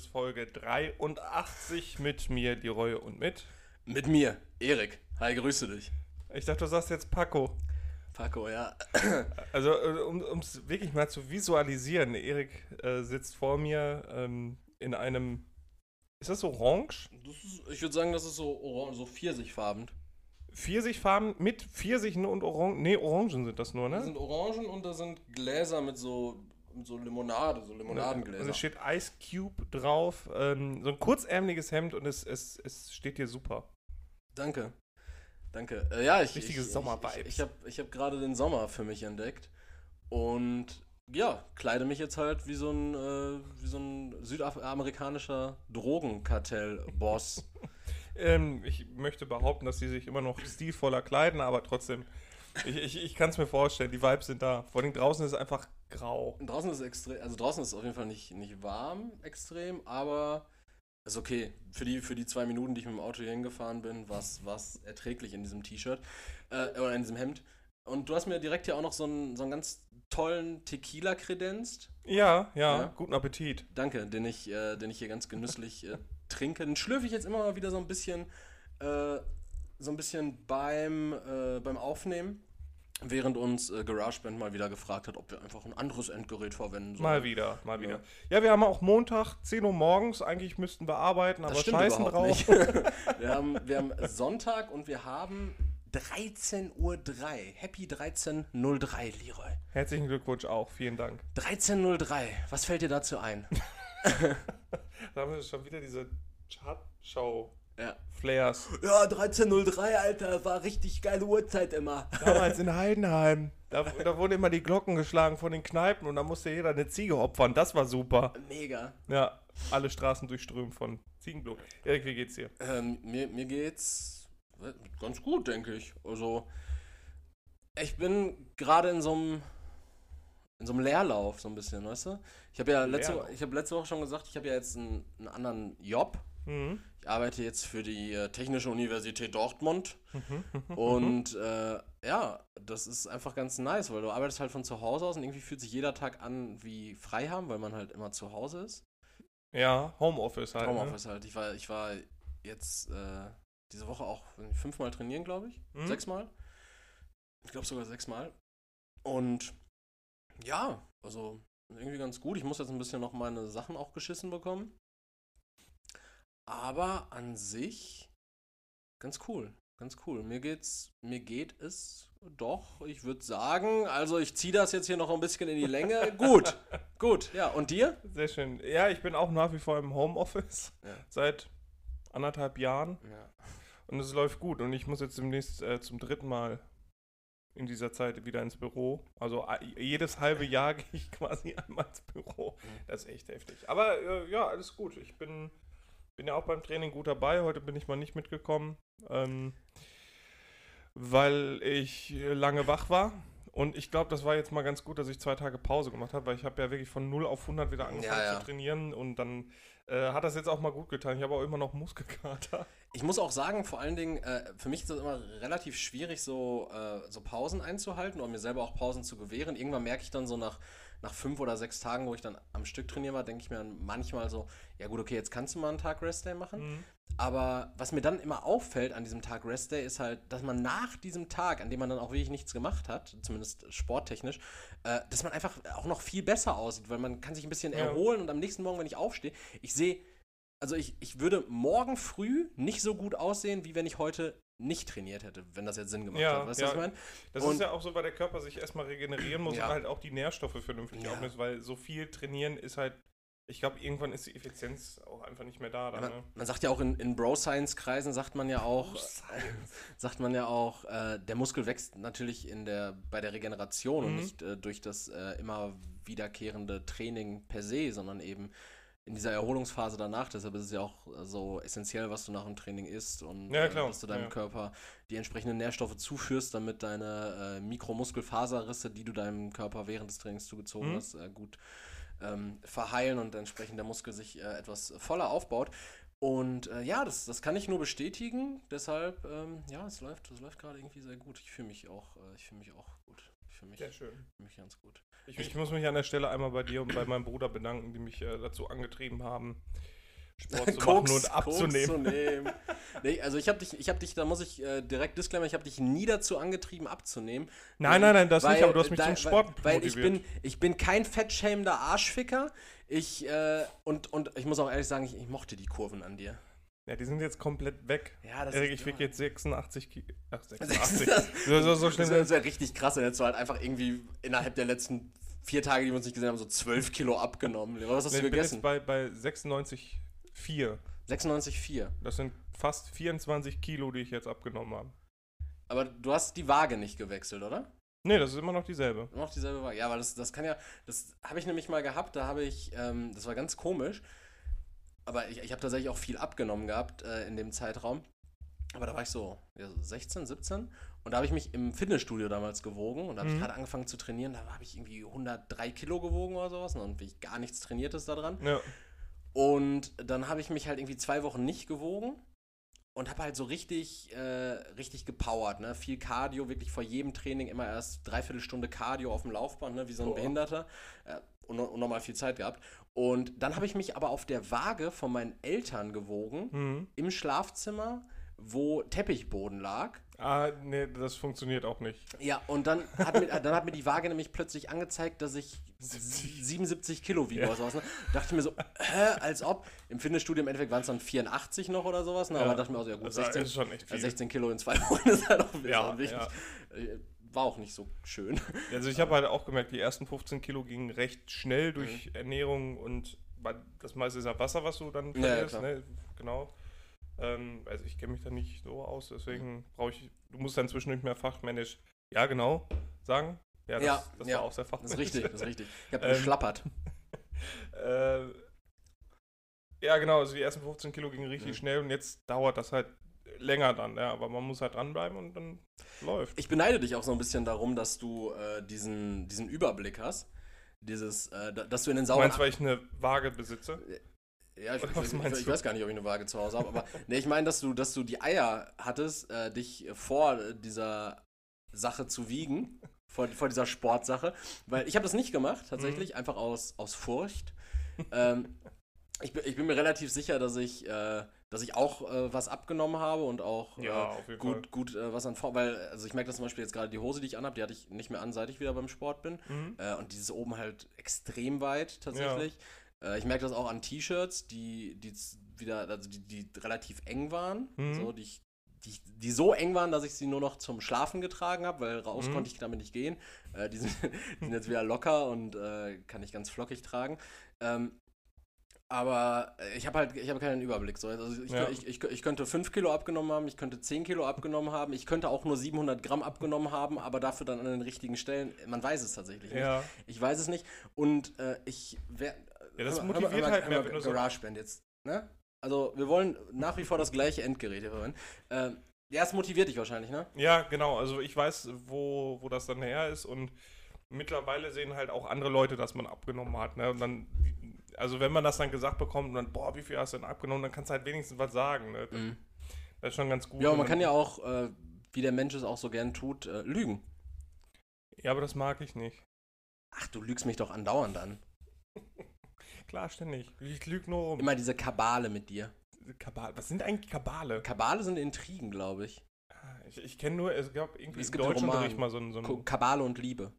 Bitches Folge 83 mit mir, die Reue und mit. Mit mir, Erik. Hi, grüße dich. Ich dachte, du sagst jetzt Paco. Paco, ja. Also, äh, um es wirklich mal zu visualisieren, Erik äh, sitzt vor mir ähm, in einem. Ist das orange? Das ist, ich würde sagen, das ist so orange, so pfirsichfarben. Pfirsichfarben mit Pfirsichen und Orangen. Nee, Orangen sind das nur, ne? sind Orangen und da sind Gläser mit so, so Limonade, so Und Limonadengläser. es steht Ice Cube drauf. Ähm, so ein kurzärmeliges Hemd und es, es, es steht dir super. Danke. Danke. Äh, ja, ich. Richtige ich, Ich, Sommer-Vibes. ich habe ich hab gerade den Sommer für mich entdeckt. Und ja, kleide mich jetzt halt wie so ein, äh, wie so ein südamerikanischer Drogenkartell-Boss. Ähm, ich möchte behaupten, dass sie sich immer noch stilvoller kleiden, aber trotzdem, ich, ich, ich kann es mir vorstellen, die Vibes sind da. Vor allem draußen ist es einfach grau. Draußen ist es extrem, also draußen ist es auf jeden Fall nicht, nicht warm extrem, aber ist okay. Für die, für die zwei Minuten, die ich mit dem Auto hier hingefahren bin, war es erträglich in diesem T-Shirt äh, oder in diesem Hemd. Und du hast mir direkt hier auch noch so einen, so einen ganz tollen Tequila kredenzt. Ja, ja, Ja. guten Appetit. Danke, den ich, äh, den ich hier ganz genüsslich äh, trinke. Den schlürfe ich jetzt immer mal wieder so ein bisschen, äh, so ein bisschen beim, äh, beim Aufnehmen. Während uns äh, GarageBand mal wieder gefragt hat, ob wir einfach ein anderes Endgerät verwenden sollen. Mal wieder, mal wieder. Ja, wir haben auch Montag, 10 Uhr morgens. Eigentlich müssten wir arbeiten, aber scheißen drauf. wir, haben, wir haben Sonntag und wir haben 13.03 Uhr. Happy 13.03, Leroy. Herzlichen Glückwunsch auch, vielen Dank. 13.03, was fällt dir dazu ein? Da haben wir schon wieder diese Chartshow Ja. Flares. Ja, 13.03, Alter, war richtig geile Uhrzeit immer. Damals in Heidenheim. Da, da wurden immer die Glocken geschlagen von den Kneipen und da musste jeder eine Ziege opfern. Das war super. Mega. Ja, alle Straßen durchströmt von Ziegenblut. Erik, wie geht's dir? Ähm, mir, mir geht's ganz gut, denke ich. Also, ich bin gerade in so einem in so einem Leerlauf, so ein bisschen, weißt du? Ich habe ja letzte, Leerlauf. ich hab letzte Woche schon gesagt, ich habe ja jetzt einen, einen anderen Job. Mhm. Ich arbeite jetzt für die äh, Technische Universität Dortmund. Mhm. Und äh, ja, das ist einfach ganz nice, weil du arbeitest halt von zu Hause aus und irgendwie fühlt sich jeder Tag an wie frei haben, weil man halt immer zu Hause ist. Ja, Homeoffice halt. Homeoffice halt. Ich war, ich war jetzt äh, diese Woche auch fünfmal trainieren, glaube ich. Mhm. Sechsmal. Ich glaube sogar sechsmal. Und ja, also irgendwie ganz gut. Ich muss jetzt ein bisschen noch meine Sachen auch geschissen bekommen. Aber an sich ganz cool. Ganz cool. Mir geht's, mir geht es doch, ich würde sagen, also ich ziehe das jetzt hier noch ein bisschen in die Länge. gut, gut. Ja, und dir? Sehr schön. Ja, ich bin auch nach wie vor im Homeoffice Ja. seit anderthalb Jahren Ja. und es läuft gut. Und ich muss jetzt demnächst äh, zum dritten Mal in dieser Zeit wieder ins Büro. Also jedes halbe Jahr gehe ich quasi einmal ins Büro. Mhm. Das ist echt heftig. Aber äh, ja, alles gut. Ich bin, bin ja auch beim Training gut dabei. Heute bin ich mal nicht mitgekommen, ähm, weil ich lange wach war. Und ich glaube, das war jetzt mal ganz gut, dass ich zwei Tage Pause gemacht habe, weil ich habe ja wirklich von 0 auf 100 wieder angefangen Ja, ja. zu trainieren und dann äh, hat das jetzt auch mal gut getan. Ich habe auch immer noch Muskelkater. Ich muss auch sagen, vor allen Dingen, äh, für mich ist das immer relativ schwierig, so, äh, so Pausen einzuhalten oder mir selber auch Pausen zu gewähren. Irgendwann merke ich dann so nach, nach fünf oder sechs Tagen, wo ich dann am Stück trainieren war, denke ich mir dann manchmal so, ja gut, okay, jetzt kannst du mal einen Tag Restday machen. Mhm. Aber was mir dann immer auffällt an diesem Tag Restday ist halt, dass man nach diesem Tag, an dem man dann auch wirklich nichts gemacht hat, zumindest sporttechnisch, äh, dass man einfach auch noch viel besser aussieht, weil man kann sich ein bisschen Ja. erholen und am nächsten Morgen, wenn ich aufstehe, ich sehe, also ich, ich würde morgen früh nicht so gut aussehen, wie wenn ich heute nicht trainiert hätte, wenn das jetzt Sinn gemacht Ja, hat. Weißt du, ja. was ich meine? Das Und- ist ja auch so, weil der Körper sich erstmal regenerieren muss Ja. und halt auch die Nährstoffe vernünftig Ja. aufnimmt, weil so viel trainieren ist halt, ich glaube, irgendwann ist die Effizienz auch einfach nicht mehr da. Dann, Man, ne? man sagt ja auch in, in Bro-Science-Kreisen, sagt man ja auch, Science. sagt man ja auch, äh, der Muskel wächst natürlich in der, bei der Regeneration und Mhm. nicht äh, durch das äh, immer wiederkehrende Training per se, sondern eben in dieser Erholungsphase danach. Deshalb ist es ja auch äh, so essentiell, was du nach dem Training isst und Ja, äh, dass du deinem Ja. Körper die entsprechenden Nährstoffe zuführst, damit deine äh, Mikromuskelfaserrisse, die du deinem Körper während des Trainings zugezogen Mhm. hast, äh, gut ähm, verheilen und entsprechend der Muskel sich äh, etwas voller aufbaut. Und äh, ja, das, das kann ich nur bestätigen. Deshalb, ähm, ja, es läuft, es läuft gerade irgendwie sehr gut. Ich fühle mich auch, ich fühle mich auch gut. Ich für mich, Sehr schön. für mich ganz gut. Ich, ich muss mich an der Stelle einmal bei dir und bei meinem Bruder bedanken, die mich äh, dazu angetrieben haben, Sport zu machen und abzunehmen. Koks zu nehmen. nee, also ich habe dich, ich habe dich, da muss ich äh, direkt disclaimer, ich habe dich nie dazu angetrieben abzunehmen. Nein, nein, nein, das Weil- nicht, aber du hast mich da- zum Sport weil, weil ich motiviert. bin, ich bin kein fettschämender Arschficker. Ich, äh, und, und ich muss auch ehrlich sagen, ich, ich mochte die Kurven an dir. Ja, die sind jetzt komplett weg. Ja, das Erik, ich wiege jetzt 86 Kilo. Ach, Das 86. ist- so, so, so schlimm. Das wäre wär richtig krass, wenn jetzt so halt einfach irgendwie innerhalb der letzten vier Tage, die wir uns nicht gesehen haben, so 12 Kilo abgenommen. Was hast Nee, du ich bin jetzt gegessen? bei, bei 96,4. 96,4. Das sind fast 24 Kilo, die ich jetzt abgenommen habe. Aber du hast die Waage nicht gewechselt, oder? Nee, das ist immer noch dieselbe. Immer noch dieselbe Waage. Ja, weil das, das kann ja, das habe ich nämlich mal gehabt, da habe ich, ähm, das war ganz komisch, aber ich, ich habe tatsächlich auch viel abgenommen gehabt äh, in dem Zeitraum. Aber da war ich so, ja, so 16, 17 und da habe ich mich im Fitnessstudio damals gewogen und da habe ich Mhm. gerade angefangen zu trainieren. Da habe ich irgendwie 103 Kilo gewogen oder sowas und dann bin ich gar nichts Trainiertes da dran. Ja. Und dann habe ich mich halt irgendwie zwei Wochen nicht gewogen und habe halt so richtig, äh, richtig gepowert, ne? Viel Cardio, wirklich vor jedem Training immer erst dreiviertel Stunde Cardio auf dem Laufband, ne? Wie so ein Boah. Behinderter. Äh, nochmal viel Zeit gehabt. Und dann habe ich mich aber auf der Waage von meinen Eltern gewogen, Mhm. im Schlafzimmer, wo Teppichboden lag. Ah, nee, das funktioniert auch nicht. Ja, und dann hat, mir, dann hat mir die Waage nämlich plötzlich angezeigt, dass ich 70. 77 Kilo wiege Ja. oder sowas. Ne? Dachte ich mir so, hä, als ob. Im Fitnessstudio im Endeffekt waren es dann 84 noch oder sowas. Ne? Aber Ja. dachte mir auch so, ja gut, Also, 16, ist schon echt äh, viel. 16 Kilo in zwei Wochen ist halt auch, Ja, wichtig. Äh, War auch nicht so schön. Also ich habe halt auch gemerkt, die ersten 15 Kilo gingen recht schnell durch Mhm. Ernährung und das meiste ist ja Wasser, was du dann Ja, ja, verlierst, klar. ne? Genau. Ähm, also ich kenne mich da nicht so aus, deswegen brauche ich, du musst dann zwischendurch mehr fachmännisch, ja genau, sagen. Ja, das, Ja, das ja. war auch sehr Das fachmännisch. ist richtig, das ist richtig. Ich habe Ähm, geschlappert. äh, ja, genau, also die ersten 15 Kilo gingen richtig Mhm. schnell und jetzt dauert das halt länger dann, ja, aber man muss halt dranbleiben und dann läuft. Ich beneide dich auch so ein bisschen darum, dass du äh, diesen, diesen Überblick hast. Dieses, äh, da- dass du in den Du sauren meinst, weil ich eine Waage besitze? Ja, ich, ich, ich, ich du? weiß gar nicht, ob ich eine Waage zu Hause habe, aber nee, ich meine, dass du, dass du die Eier hattest, äh, dich vor dieser Sache zu wiegen, vor, vor dieser Sportsache, weil ich habe das nicht gemacht, Mhm. tatsächlich, einfach aus, aus Furcht. ähm, ich, bin, ich bin mir relativ sicher, dass ich, äh, dass ich auch äh, was abgenommen habe und auch Ja, äh, Fall. gut, gut äh, was an Form, weil, also ich merke das zum Beispiel jetzt gerade die Hose, die ich anhabe, die hatte ich nicht mehr an, seit ich wieder beim Sport bin. Mhm. Äh, und dieses oben halt extrem weit tatsächlich. Äh, ich merke das auch an T-Shirts, die, die wieder, also die, die relativ eng waren. Mhm. So, die, ich- die, die so eng waren, dass ich sie nur noch zum Schlafen getragen habe, weil raus Mhm. konnte ich damit nicht gehen. Äh, die, sind, die sind jetzt wieder locker und äh, kann ich ganz flockig tragen. Ähm, aber äh, ich habe halt, ich habe keinen Überblick. So. Also ich, Ja. ich, ich, ich könnte 5 Kilo abgenommen haben, ich könnte 10 Kilo abgenommen haben, ich könnte auch nur 700 Gramm abgenommen haben, aber dafür dann an den richtigen Stellen. Man weiß es tatsächlich nicht. Ja. Ich weiß es nicht. Und äh, ich werde. Ja, das motiviert halt mehr, wenn du so- GarageBand jetzt. Ne? Also, wir wollen nach wie vor das gleiche Endgerät hier verwenden. Ähm, ja, es motiviert dich wahrscheinlich, ne? Ja, genau. Also ich weiß, wo, wo das dann her ist und mittlerweile sehen halt auch andere Leute, dass man abgenommen hat. Ne? Und dann, also wenn man das dann gesagt bekommt und dann, boah, wie viel hast du denn abgenommen, dann kannst du halt wenigstens was sagen. Ne? Das ist schon ganz gut. Mhm. Ja, Und man kann ja auch, äh, wie der Mensch es auch so gern tut, äh, lügen. Ja, aber das mag ich nicht. Ach, du lügst mich doch andauernd an. Klar, ständig. Ich lüge nur rum. Immer diese Kabale mit dir. Kabale. Was sind eigentlich Kabale? Kabale sind Intrigen, glaube ich. Ich, ich kenne nur, es gab irgendwie Es im gibt einen Deutschunterricht mal so ein. So Ko- ein Kabale und Liebe.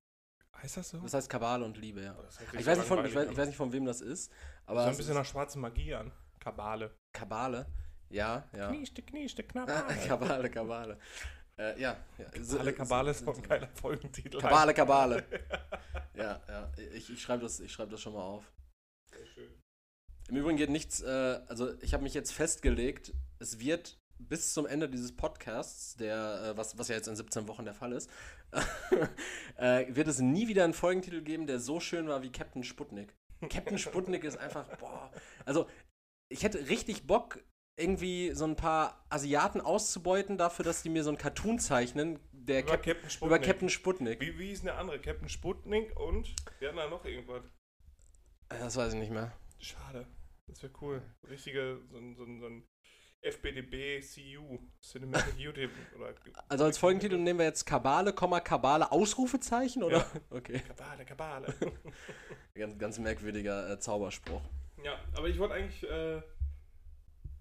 Heißt das so? Das heißt Kabale und Liebe, ja. Ich so weiß, nicht von, ich, weiß, ich weiß nicht, von wem das ist, Aber so ein bisschen nach schwarze Magie an. Kabale. Kabale. Ja, ja. Knieste, knieste, Ah, Kabale. Kabale, Kabale. Äh, ja, ja. Kabale, Kabale ist auch ein geiler Folgentitel. Kabale, Kabale. Ja, ja. Ich, ich schreibe das, ich schreib das schon mal auf. Sehr schön. Im Übrigen geht nichts, äh, also ich habe mich jetzt festgelegt, es wird bis zum Ende dieses Podcasts, der, äh, was, was ja jetzt in 17 Wochen der Fall ist, äh, wird es nie wieder einen Folgentitel geben, der so schön war wie Captain Sputnik. Captain Sputnik ist einfach, boah. Also, ich hätte richtig Bock, irgendwie so ein paar Asiaten auszubeuten dafür, dass die mir so ein Cartoon zeichnen, der Über Cap Captain Sputnik. über Captain Sputnik. Wie, wie hieß denn der andere? Captain Sputnik und wir hatten da noch irgendwas. Äh, Das weiß ich nicht mehr. Schade. Das wäre cool. Richtige, so so so ein FBDB CU, Cinematic YouTube. Oder Also als Folgentitel nehmen wir jetzt Kabale, Kabale, Ausrufezeichen, oder? Ja. Okay. Kabale, Kabale. Ganz, ganz merkwürdiger äh, Zauberspruch. ja, aber ich wollte eigentlich, äh,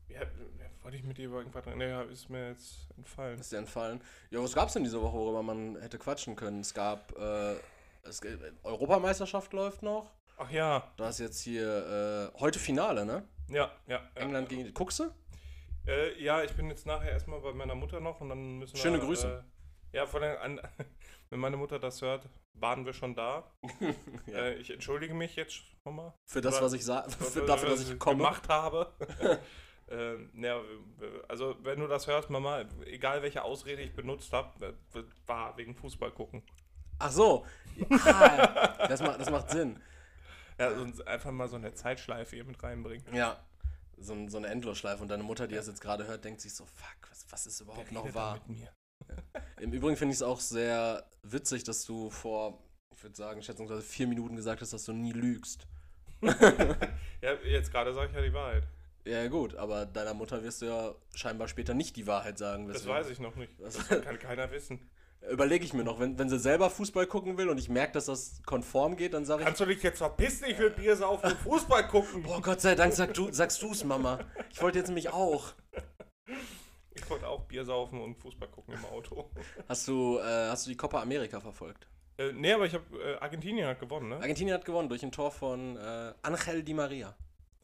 ja, wollte ich mit dir über irgendwas reden? Naja, ist mir jetzt entfallen. Ist dir entfallen? Ja, was gab's denn diese Woche, worüber man hätte quatschen können? Es gab, äh, es, Europameisterschaft läuft noch. Ach ja, Da ist jetzt hier, äh, heute Finale, ne? ja, ja. ja. England gegen, guckst du? Äh, ja, ich bin jetzt nachher erstmal bei meiner Mutter noch und dann müssen wir. Schöne Grüße. Äh, ja, von der, an, wenn meine Mutter das hört, waren wir schon da. Ja. Äh, ich entschuldige mich jetzt schon mal. Für das, was ich sage, für, Für- dafür, für dass ich komme. gemacht habe. ähm, ja, also wenn du das hörst, Mama, egal welche Ausrede ich benutzt habe, war wegen Fußball gucken. Ach so. Ah, das, macht, das macht Sinn. Ja, und einfach mal so eine Zeitschleife hier mit reinbringen. Ja. So, ein- so eine Endlosschleife. Und deine Mutter, die das jetzt gerade hört, denkt sich so, fuck, was, was ist überhaupt noch wahr? mit mir? Im Übrigen finde ich es auch sehr witzig, dass du vor, ich würde sagen, schätzungsweise vier Minuten gesagt hast, dass du nie lügst. Ja, jetzt gerade sage ich ja die Wahrheit. Ja, gut, aber deiner Mutter wirst du ja scheinbar später nicht die Wahrheit sagen. Das weiß ich noch nicht. Das kann keiner wissen. Überlege ich mir noch, wenn, wenn sie selber Fußball gucken will und ich merke, dass das konform geht, dann sage ich, Kannst du dich jetzt verpissen? Ich will Bier saufen und Fußball gucken. boah, Gott sei Dank sag du, sagst du's, Mama. Ich wollte jetzt nämlich auch. Ich wollte auch Bier saufen und Fußball gucken im Auto. Hast du, äh, hast du die Copa America verfolgt? äh, nee, aber ich habe äh, Argentinien hat gewonnen, ne? Argentinien hat gewonnen durch ein Tor von äh, Angel Di Maria.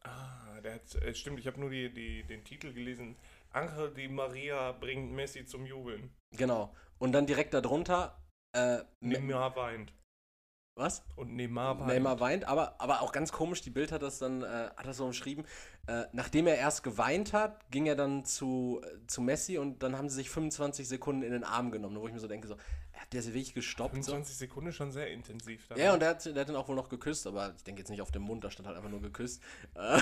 Ah, der hat, äh, stimmt, ich habe nur die, die, den Titel gelesen. Angel Di Maria bringt Messi zum Jubeln. Genau. Und dann direkt darunter, äh, Neymar weint. was? Und Neymar weint. Neymar weint, aber, aber auch ganz komisch, die Bild hat das dann, äh, hat das so umschrieben, äh, nachdem er erst geweint hat, ging er dann zu, äh, zu Messi und dann haben sie sich 25 Sekunden in den Arm genommen, wo ich mir so denke, so, hat der sich wirklich gestoppt? So? 25 Sekunden schon sehr intensiv. dann. Ja, und der hat, der hat dann auch wohl noch geküsst, aber ich denke jetzt nicht auf dem Mund, da stand halt einfach nur geküsst. Äh,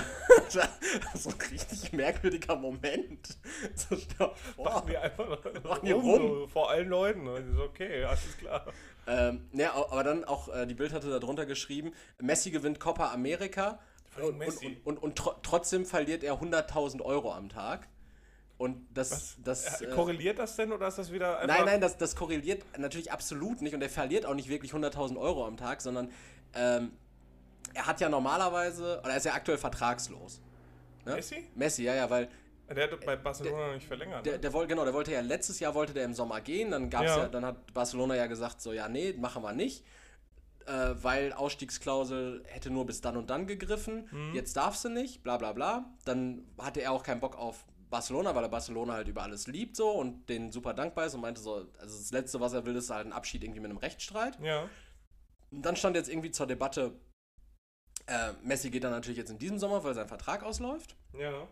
so ein richtig merkwürdiger Moment. So. Machen die einfach Machen die rum. so, vor allen Leuten. Und ich so, okay, alles klar. Ähm, ja, au- aber dann auch, äh, die Bild hatte da drunter geschrieben, Messi gewinnt Copa America und, und, und, und tro trotzdem verliert er 100.000 Euro am Tag. Und das, das Äh, äh, Korreliert das denn oder ist das wieder einfach. nein, nein, das, das korreliert natürlich absolut nicht und er verliert auch nicht wirklich 100.000 Euro am Tag, sondern ähm, er hat ja normalerweise, oder er ist ja aktuell vertragslos. Ne? Messi? Messi, ja, ja, weil Der hat bei Barcelona noch nicht verlängert. der, ne? der wollte, genau, der wollte ja letztes Jahr wollte der im Sommer gehen, dann gab's Ja. ja. dann hat Barcelona ja gesagt, so ja, nee, machen wir nicht. Äh, weil Ausstiegsklausel hätte nur bis dann und dann gegriffen, Mhm. jetzt darfst du nicht, bla bla bla. Dann hatte er auch keinen Bock auf Barcelona, weil er Barcelona halt über alles liebt so und den super dankbar ist und meinte so, also das Letzte, was er will, ist halt ein Abschied irgendwie mit einem Rechtsstreit. ja. Und dann stand jetzt irgendwie zur Debatte, äh, Messi geht dann natürlich jetzt in diesem Sommer, weil sein Vertrag ausläuft. Ja.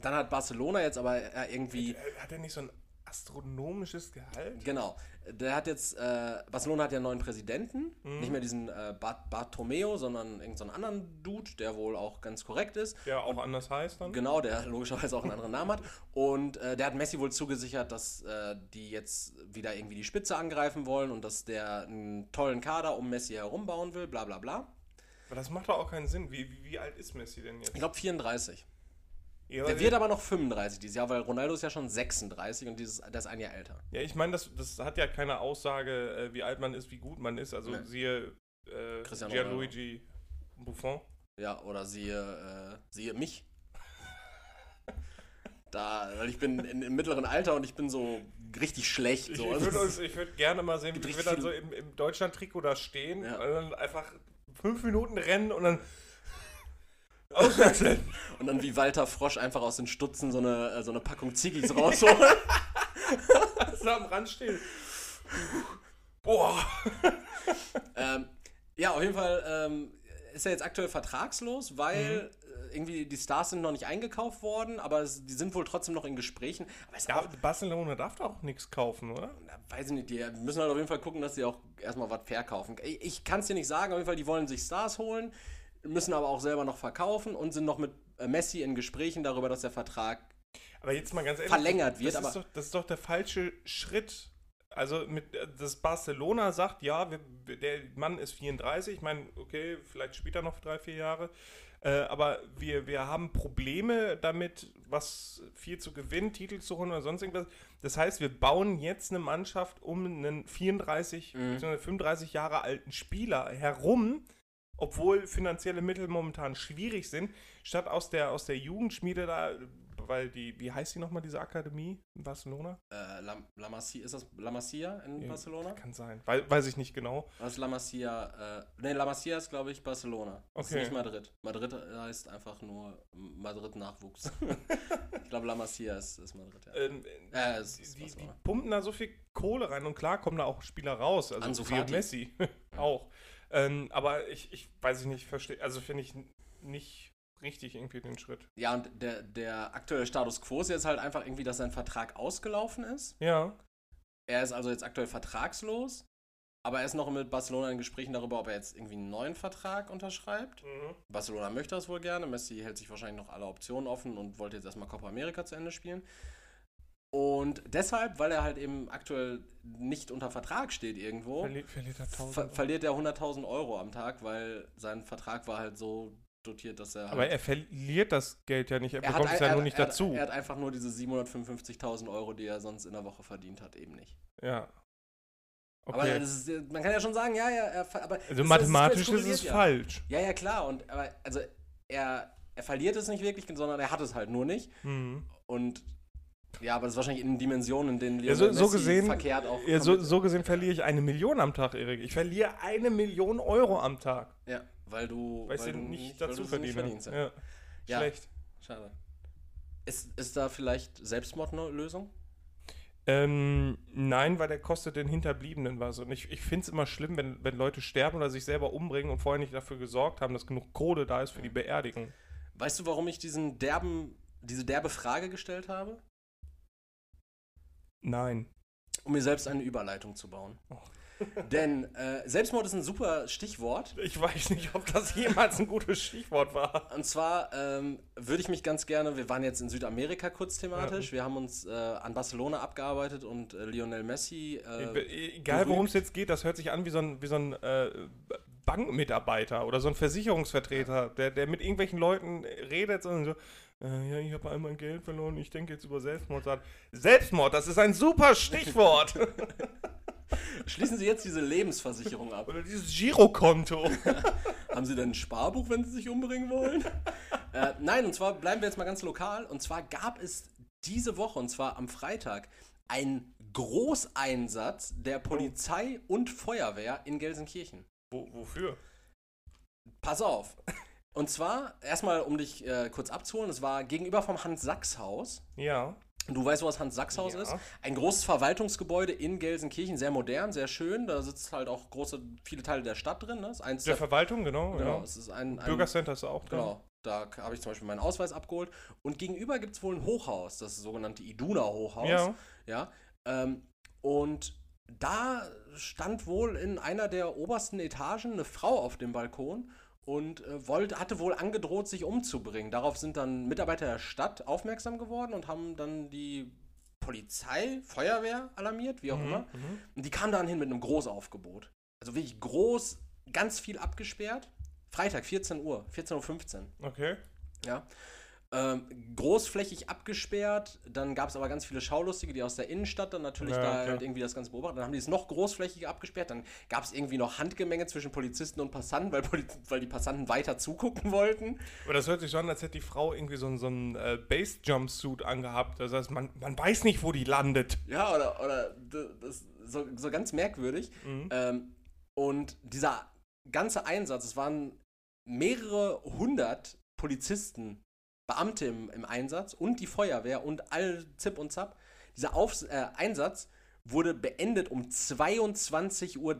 Dann hat Barcelona jetzt aber äh, irgendwie... Äh, Hat er nicht so ein astronomisches Gehalt? Genau. Der hat jetzt, äh, Barcelona hat ja einen neuen Präsidenten. Mhm. Nicht mehr diesen äh, Bart Bartomeo, sondern irgendeinen so anderen Dude, der wohl auch ganz korrekt ist. Der auch anders heißt dann? Genau, der logischerweise auch einen anderen Namen hat. Und äh, der hat Messi wohl zugesichert, dass äh, die jetzt wieder irgendwie die Spitze angreifen wollen und dass der einen tollen Kader um Messi herum bauen will, bla bla bla. Aber das macht doch auch keinen Sinn. Wie, wie, wie alt ist Messi denn jetzt? Ich glaube 34. Ja, Der wird aber noch 35 dieses Jahr, weil Ronaldo ist ja schon 36 und dieses, der ist ein Jahr älter. Ja, ich meine, das, das hat ja keine Aussage, äh, wie alt man ist, wie gut man ist. Also Nee. siehe äh, Gianluigi Buffon. Ja, oder siehe, äh, siehe mich. Da, weil ich bin in, im mittleren Alter und ich bin so richtig schlecht. Ich, So. ich Also, würde ich würd gerne mal sehen, wie wir dann so im, im Deutschland-Trikot da stehen Ja. und dann einfach fünf Minuten rennen und dann auswechseln. und dann wie Walter Frosch einfach aus den Stutzen so eine, äh, so eine Packung Ziggis rausholen. er am Rand steht. Boah. ähm, ja, auf jeden Fall ähm, ist er jetzt aktuell vertragslos, weil Mhm. äh, irgendwie die Stars sind noch nicht eingekauft worden, aber es, die sind wohl trotzdem noch in Gesprächen. Aber Ja, auch, Barcelona darf doch auch nichts kaufen, oder? Na, weiß ich nicht, die müssen halt auf jeden Fall gucken, dass sie auch erstmal was verkaufen. Ich, ich kann es dir nicht sagen, auf jeden Fall, die wollen sich Stars holen, müssen aber auch selber noch verkaufen und sind noch mit äh, Messi in Gesprächen darüber, dass der Vertrag Aber jetzt mal ganz ehrlich. Verlängert wird, das Ist doch, das ist doch der falsche Schritt. Also, mit, äh, dass Barcelona sagt, ja, wir, der Mann ist 34. Ich meine, okay, vielleicht spielt er noch drei, vier Jahre. Äh, aber wir, wir haben Probleme damit, was viel zu gewinnen, Titel zu holen oder sonst irgendwas. Das heißt, wir bauen jetzt eine Mannschaft um einen 34, Mhm. bzw. 35 Jahre alten Spieler herum, obwohl finanzielle Mittel momentan schwierig sind, statt aus der, aus der Jugendschmiede da, weil die, wie heißt die nochmal, diese Akademie in Barcelona? Äh, La, La Masia, ist das La Masia in Ja, Barcelona? Kann sein, Wei- weiß ich nicht genau. Was ist La Masia? Äh, ne, La Masia ist, glaube ich, Barcelona. Okay. ist nicht Madrid. Madrid heißt einfach nur Madrid-Nachwuchs. ich glaube, La Masia ist, ist Madrid, ja. Ähm, Äh, die, ist die, die pumpen da so viel Kohle rein und klar kommen da auch Spieler raus. Also Ansu. Messi auch. Ähm, aber ich, ich weiß ich nicht, verstehe, also finde ich nicht richtig irgendwie den Schritt. Ja, und der, der aktuelle Status quo ist jetzt halt einfach irgendwie, dass sein Vertrag ausgelaufen ist. Ja. Er ist also jetzt aktuell vertragslos, aber er ist noch mit Barcelona in Gesprächen darüber, ob er jetzt irgendwie einen neuen Vertrag unterschreibt. Barcelona möchte das wohl gerne. Messi hält sich wahrscheinlich noch alle Optionen offen und wollte jetzt erstmal Copa America zu Ende spielen. Und deshalb, weil er halt eben aktuell nicht unter Vertrag steht irgendwo, Verli verliert er ver 1000. verliert er 100.000 Euro am Tag, weil sein Vertrag war halt so dotiert, dass er. aber halt, er verliert das Geld ja nicht, er, er bekommt es ja er nur nicht er dazu. Er hat einfach nur diese 755.000 Euro, die er sonst in der Woche verdient hat, eben nicht. ja. Aber Okay. das ist, man kann ja schon sagen, ja, ja, er, aber. also mathematisch ist es ja. falsch. Ja, ja, klar. Und aber, also er, er verliert es nicht wirklich, sondern er hat es halt nur nicht. Mhm. Und ja, aber das ist wahrscheinlich in Dimensionen, in denen Ja, so- so gesehen- verkehrt auch. Ja, so, so gesehen verliere ich eine Million am Tag, Erik. Ich verliere eine Million Euro am Tag, Ja, weil du, weil du nicht dazu verdiene. verdienst. Ja. Ja. Schlecht. Schade. Ist, ist da vielleicht Selbstmord eine Lösung? Ähm, nein, weil der kostet den Hinterbliebenen was. Und ich, ich finde es immer schlimm, wenn, wenn Leute sterben oder sich selber umbringen und vorher nicht dafür gesorgt haben, dass genug Kohle da ist für die Beerdigung. Weißt du, warum ich diesen derben, diese derbe Frage gestellt habe? Nein. Um mir selbst eine Überleitung zu bauen. Oh. Denn äh, Selbstmord ist ein super Stichwort. Ich weiß nicht, ob das jemals ein gutes Stichwort war. Und zwar ähm, würde ich mich ganz gerne, wir waren jetzt in Südamerika kurz thematisch, wir haben uns äh, an Barcelona abgearbeitet und äh, Lionel Messi. Äh, Egal, worum es jetzt geht, das hört sich an wie so ein, wie so ein äh, Bankmitarbeiter oder so ein Versicherungsvertreter, der, der mit irgendwelchen Leuten redet und so. Äh, ja, ich habe einmal Geld verloren, ich denke jetzt über Selbstmord. Sagt, Selbstmord, das ist ein super Stichwort. schließen Sie jetzt diese Lebensversicherung ab. Oder dieses Girokonto. Haben Sie denn ein Sparbuch, wenn Sie sich umbringen wollen? äh, nein, und zwar bleiben wir jetzt mal ganz lokal. Und zwar gab es diese Woche, und zwar am Freitag, einen Großeinsatz der Polizei und Feuerwehr in Gelsenkirchen. Wo, wofür? Pass auf. Und zwar, erstmal, um dich äh, kurz abzuholen, es war gegenüber vom Hans-Sachs-Haus. Ja. Du weißt, wo das Hans-Sachs-Haus Ja. ist? Ein großes Verwaltungsgebäude in Gelsenkirchen, sehr modern, sehr schön. Da sitzt halt auch große, viele Teile der Stadt drin. Ne? Das ist eins Der der, Verwaltung, genau. genau, ja. es ist ein, ein Bürgercenter ist auch drin. Genau, da habe ich zum Beispiel meinen Ausweis abgeholt. Und gegenüber gibt es wohl ein Hochhaus, das sogenannte Iduna-Hochhaus. Ja. ja ähm, und da stand wohl in einer der obersten Etagen eine Frau auf dem Balkon und äh, wollte, hatte wohl angedroht, sich umzubringen. Darauf sind dann Mitarbeiter der Stadt aufmerksam geworden und haben dann die Polizei, Feuerwehr alarmiert, wie auch immer. Mhm. Und die kam dann hin mit einem Großaufgebot. Also wirklich groß, ganz viel abgesperrt. Freitag, 14 Uhr, 14.15 Uhr. Okay. Ja. Ähm, großflächig abgesperrt, dann gab es aber ganz viele Schaulustige, die aus der Innenstadt dann natürlich Ja, da klar. halt irgendwie das Ganze beobachten. Dann haben die es noch großflächiger abgesperrt, dann gab es irgendwie noch Handgemenge zwischen Polizisten und Passanten, weil, Poli weil die Passanten weiter zugucken wollten. Aber das hört sich so an, als hätte die Frau irgendwie so, einen- so einen äh, Base-Jumpsuit angehabt. Das heißt, man, man weiß nicht, wo die landet. Ja, oder, oder das so, so ganz merkwürdig. Mhm. Ähm, und dieser ganze Einsatz, es waren mehrere hundert Polizisten, Beamte im, im Einsatz und die Feuerwehr und all Zip und Zap. Dieser Aufs äh, Einsatz wurde beendet um 22.30 Uhr.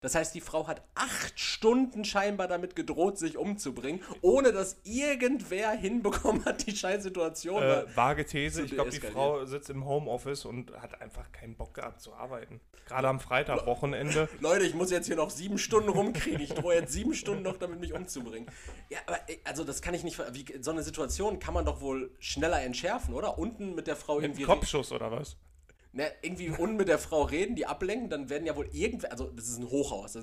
Das heißt, die Frau hat acht Stunden scheinbar damit gedroht, sich umzubringen, ohne dass irgendwer hinbekommen hat, die Scheißsituation. Äh, vage These, ich glaube, die. Frau sitzt im Homeoffice und hat einfach keinen Bock gehabt zu arbeiten. Gerade am Freitag, Wochenende. Leute, ich muss jetzt hier noch sieben Stunden rumkriegen. Ich drohe jetzt sieben Stunden noch damit, mich umzubringen. Ja, aber äh, also das kann ich nicht. Wie, so eine Situation kann man doch wohl schneller entschärfen, oder? Unten mit der Frau Mit irgendwie. Kopfschuss oder was? Na, irgendwie unten mit der Frau reden, die ablenken, dann werden ja wohl irgendwer, also das ist ein Hochhaus, da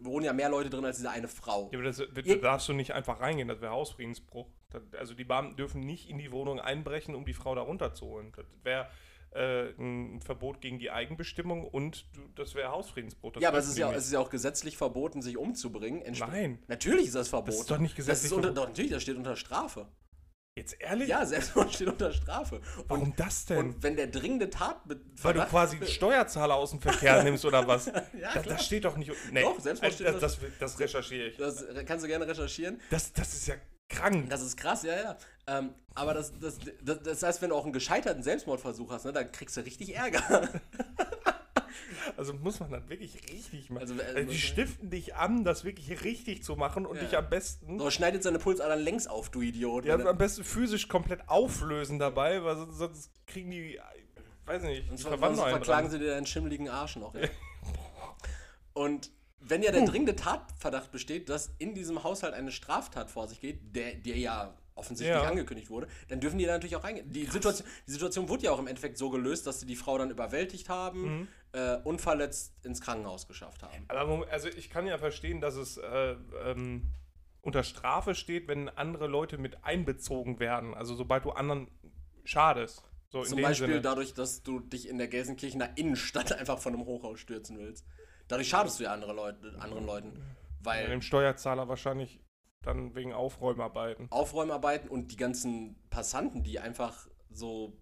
wohnen ja mehr Leute drin als diese eine Frau. Ja, aber das, da darfst du nicht einfach reingehen, das wäre Hausfriedensbruch. Das, also die Beamten dürfen nicht in die Wohnung einbrechen, um die Frau da runterzuholen. Das wäre äh, ein Verbot gegen die Eigenbestimmung und das wäre Hausfriedensbruch. Das ja, aber es ist ja, es ist ja auch gesetzlich verboten, sich umzubringen. Entspr Nein. Natürlich ist das verboten. Das ist doch nicht gesetzlich das ist unter, Doch, natürlich, das steht unter Strafe. Jetzt ehrlich? Ja, Selbstmord steht unter Strafe. Warum und, das denn? Und wenn der dringende Tat. Weil du quasi Steuerzahler aus dem Verkehr nimmst oder was? ja, das, das, steht doch nicht. Nee. Doch, Selbstmord steht das, das, das recherchiere ich. Das kannst du gerne recherchieren. Das, das ist ja krank. Das ist krass, ja, ja. Ähm, aber das, das, das, das heißt, wenn du auch einen gescheiterten Selbstmordversuch hast, ne, dann kriegst du richtig Ärger. Also muss man das wirklich richtig machen. Also, also die stiften dich an, das wirklich richtig zu machen und ja. dich am besten. So, schneidet seine Pulsadern längs auf, du Idiot. Ja, am besten physisch komplett auflösen dabei, weil sonst, sonst kriegen die, weiß nicht, sonst ver verklagen dran. sie dir deinen schimmeligen Arsch noch. Ja. und wenn ja der dringende Tatverdacht besteht, dass in diesem Haushalt eine Straftat vor sich geht, der, der ja offensichtlich ja. angekündigt wurde, dann dürfen die da natürlich auch reingehen. Die Situation, die Situation wurde ja auch im Endeffekt so gelöst, dass sie die Frau dann überwältigt haben, mhm. äh, unverletzt ins Krankenhaus geschafft haben. Aber also ich kann ja verstehen, dass es äh, ähm, unter Strafe steht, wenn andere Leute mit einbezogen werden. Also sobald du anderen schadest. So Zum Beispiel Sinne. dadurch, dass du dich in der Gelsenkirchener Innenstadt einfach von einem Hochhaus stürzen willst. Dadurch schadest du ja andere Leute, anderen Leuten. Weil ja, dem Steuerzahler wahrscheinlich dann wegen Aufräumarbeiten. Aufräumarbeiten und die ganzen Passanten, die einfach so,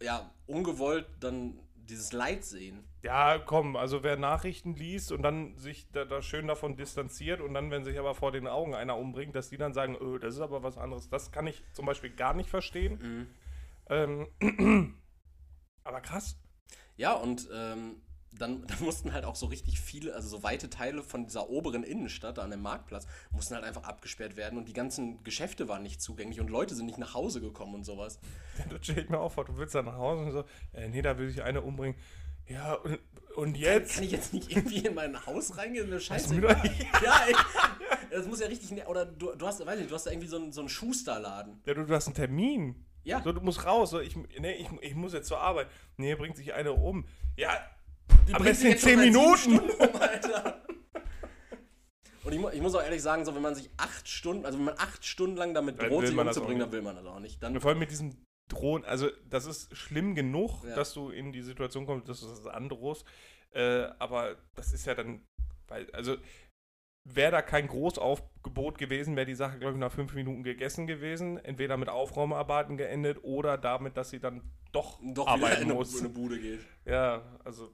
ja, ungewollt dann dieses Leid sehen. Ja, komm, also wer Nachrichten liest und dann sich da, da, schön davon distanziert und dann, wenn sich aber vor den Augen einer umbringt, dass die dann sagen, öh, das ist aber was anderes. Das kann ich zum Beispiel gar nicht verstehen. Mhm. Ähm, aber krass. Ja, und ähm, dann, dann, mussten halt auch so richtig viele, also so weite Teile von dieser oberen Innenstadt, da an dem Marktplatz, mussten halt einfach abgesperrt werden und die ganzen Geschäfte waren nicht zugänglich und Leute sind nicht nach Hause gekommen und sowas. Ja, du stell mir auch vor, du willst da nach Hause und so, äh, nee, da will ich eine umbringen. Ja, und, und jetzt? Kann, kann, ich jetzt nicht irgendwie in mein Haus reingehen? Eine Scheiße. ja, ey, das muss ja richtig, ne, oder du, du hast, weiß nicht, du hast da irgendwie so einen, so einen Schusterladen. Ja, du, du hast einen Termin. Ja. So, du musst raus. So, ich, nee, ich, ich muss jetzt zur Arbeit. Nee, bringt sich eine um. Ja, die Aber es sind 10 Minuten. Um, Und ich, ich, muss auch ehrlich sagen, so wenn man sich acht Stunden, also wenn man acht Stunden lang damit droht, sich umzubringen, dann will man das auch nicht. Dann vor allem mit diesem Drohen, also das ist schlimm genug, ja. dass du in die Situation kommst, dass du das androhst. Äh, aber das ist ja dann, weil, also wäre da kein Großaufgebot gewesen, wäre die Sache, glaube ich, nach fünf Minuten gegessen gewesen. Entweder mit Aufraumarbeiten geendet oder damit, dass sie dann doch, doch arbeiten wieder in muss. eine Bude geht. Ja, also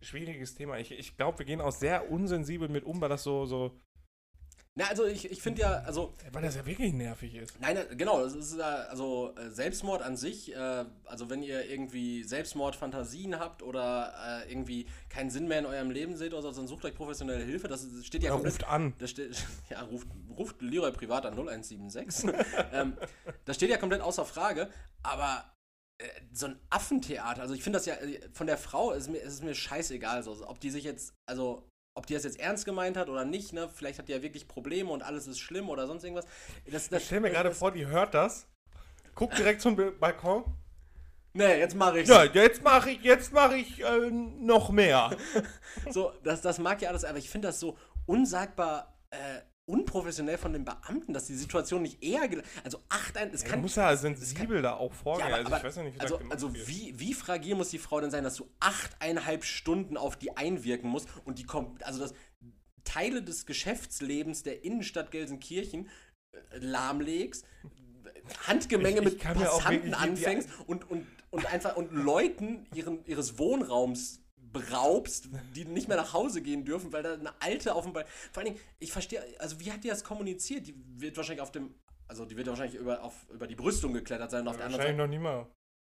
schwieriges Thema. Ich, ich glaube, wir gehen auch sehr unsensibel mit um, weil das so, so na, also ich, ich finde ja, also. Weil das ja wirklich nervig ist. Nein, genau, das ist ja, also äh, Selbstmord an sich, äh, also wenn ihr irgendwie Selbstmordfantasien habt oder äh, irgendwie keinen Sinn mehr in eurem Leben seht oder so, dann sucht euch professionelle Hilfe. Das steht ja. Oder ruft an. Das steht, ja, ruft, ruft Leroy privat an 0176. ähm, das steht ja komplett außer Frage, aber äh, so ein Affentheater, also ich finde das ja, äh, von der Frau ist mir, ist es mir scheißegal, so, ob die sich jetzt, also ob die das jetzt ernst gemeint hat oder nicht, ne? Vielleicht hat die ja wirklich Probleme und alles ist schlimm oder sonst irgendwas. Das, das, ich stell mir gerade vor, die hört das, guckt direkt zum Balkon. Nee, jetzt mache ich Ja, jetzt mache ich, jetzt mache ich äh, noch mehr. so, das, das mag ja alles, aber ich finde das so unsagbar äh, unprofessionell von den Beamten, dass die Situation nicht eher. Also acht ein. Es ja, kann, muss ja sensibel kann, da auch vorgehen. Ja, aber, also ich weiß ja nicht, wie Also, also wie, wie fragil muss die Frau denn sein, dass du achteinhalb Stunden auf die einwirken musst und die kommt. Also das Teile des Geschäftslebens der Innenstadt Gelsenkirchen äh, lahmlegst, Handgemenge ich, ich mit Passanten anfängst und, und, und einfach und Leuten ihren, ihres Wohnraums beraubst, die nicht mehr nach Hause gehen dürfen, weil da eine alte auf dem Ball. Vor allen Dingen, ich verstehe, also wie hat die das kommuniziert? Die wird wahrscheinlich auf dem, also die wird wahrscheinlich über, auf, über die Brüstung geklettert sein. auf der anderen Seite. noch nie mal.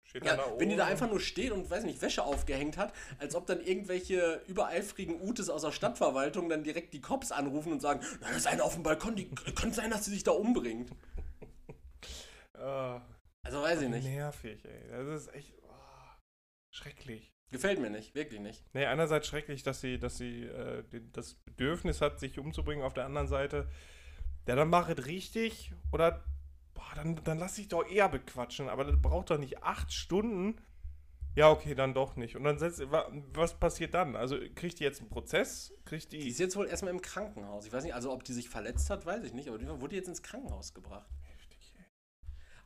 Steht ja, wenn die da einfach nur steht und, weiß nicht, Wäsche aufgehängt hat, als ob dann irgendwelche übereifrigen Utes aus der Stadtverwaltung dann direkt die Cops anrufen und sagen, da ist einer auf dem Balkon, die könnte sein, dass sie sich da umbringt. uh, also weiß ich nicht. Nervig, ey. Das ist echt oh, schrecklich. Gefällt mir nicht, wirklich nicht. Nee, einerseits schrecklich, dass sie, dass sie äh, das Bedürfnis hat, sich umzubringen, auf der anderen Seite, ja, dann mach es richtig oder boah, dann, dann lass dich doch eher bequatschen, aber das braucht doch nicht acht Stunden, Ja, okay, dann doch nicht. Und dann setzt, wa- was passiert dann? Also kriegt die jetzt einen Prozess? Kriegt Die die. ist jetzt wohl erstmal im Krankenhaus. Ich weiß nicht, also ob die sich verletzt hat, weiß ich nicht, aber die wurde jetzt ins Krankenhaus gebracht.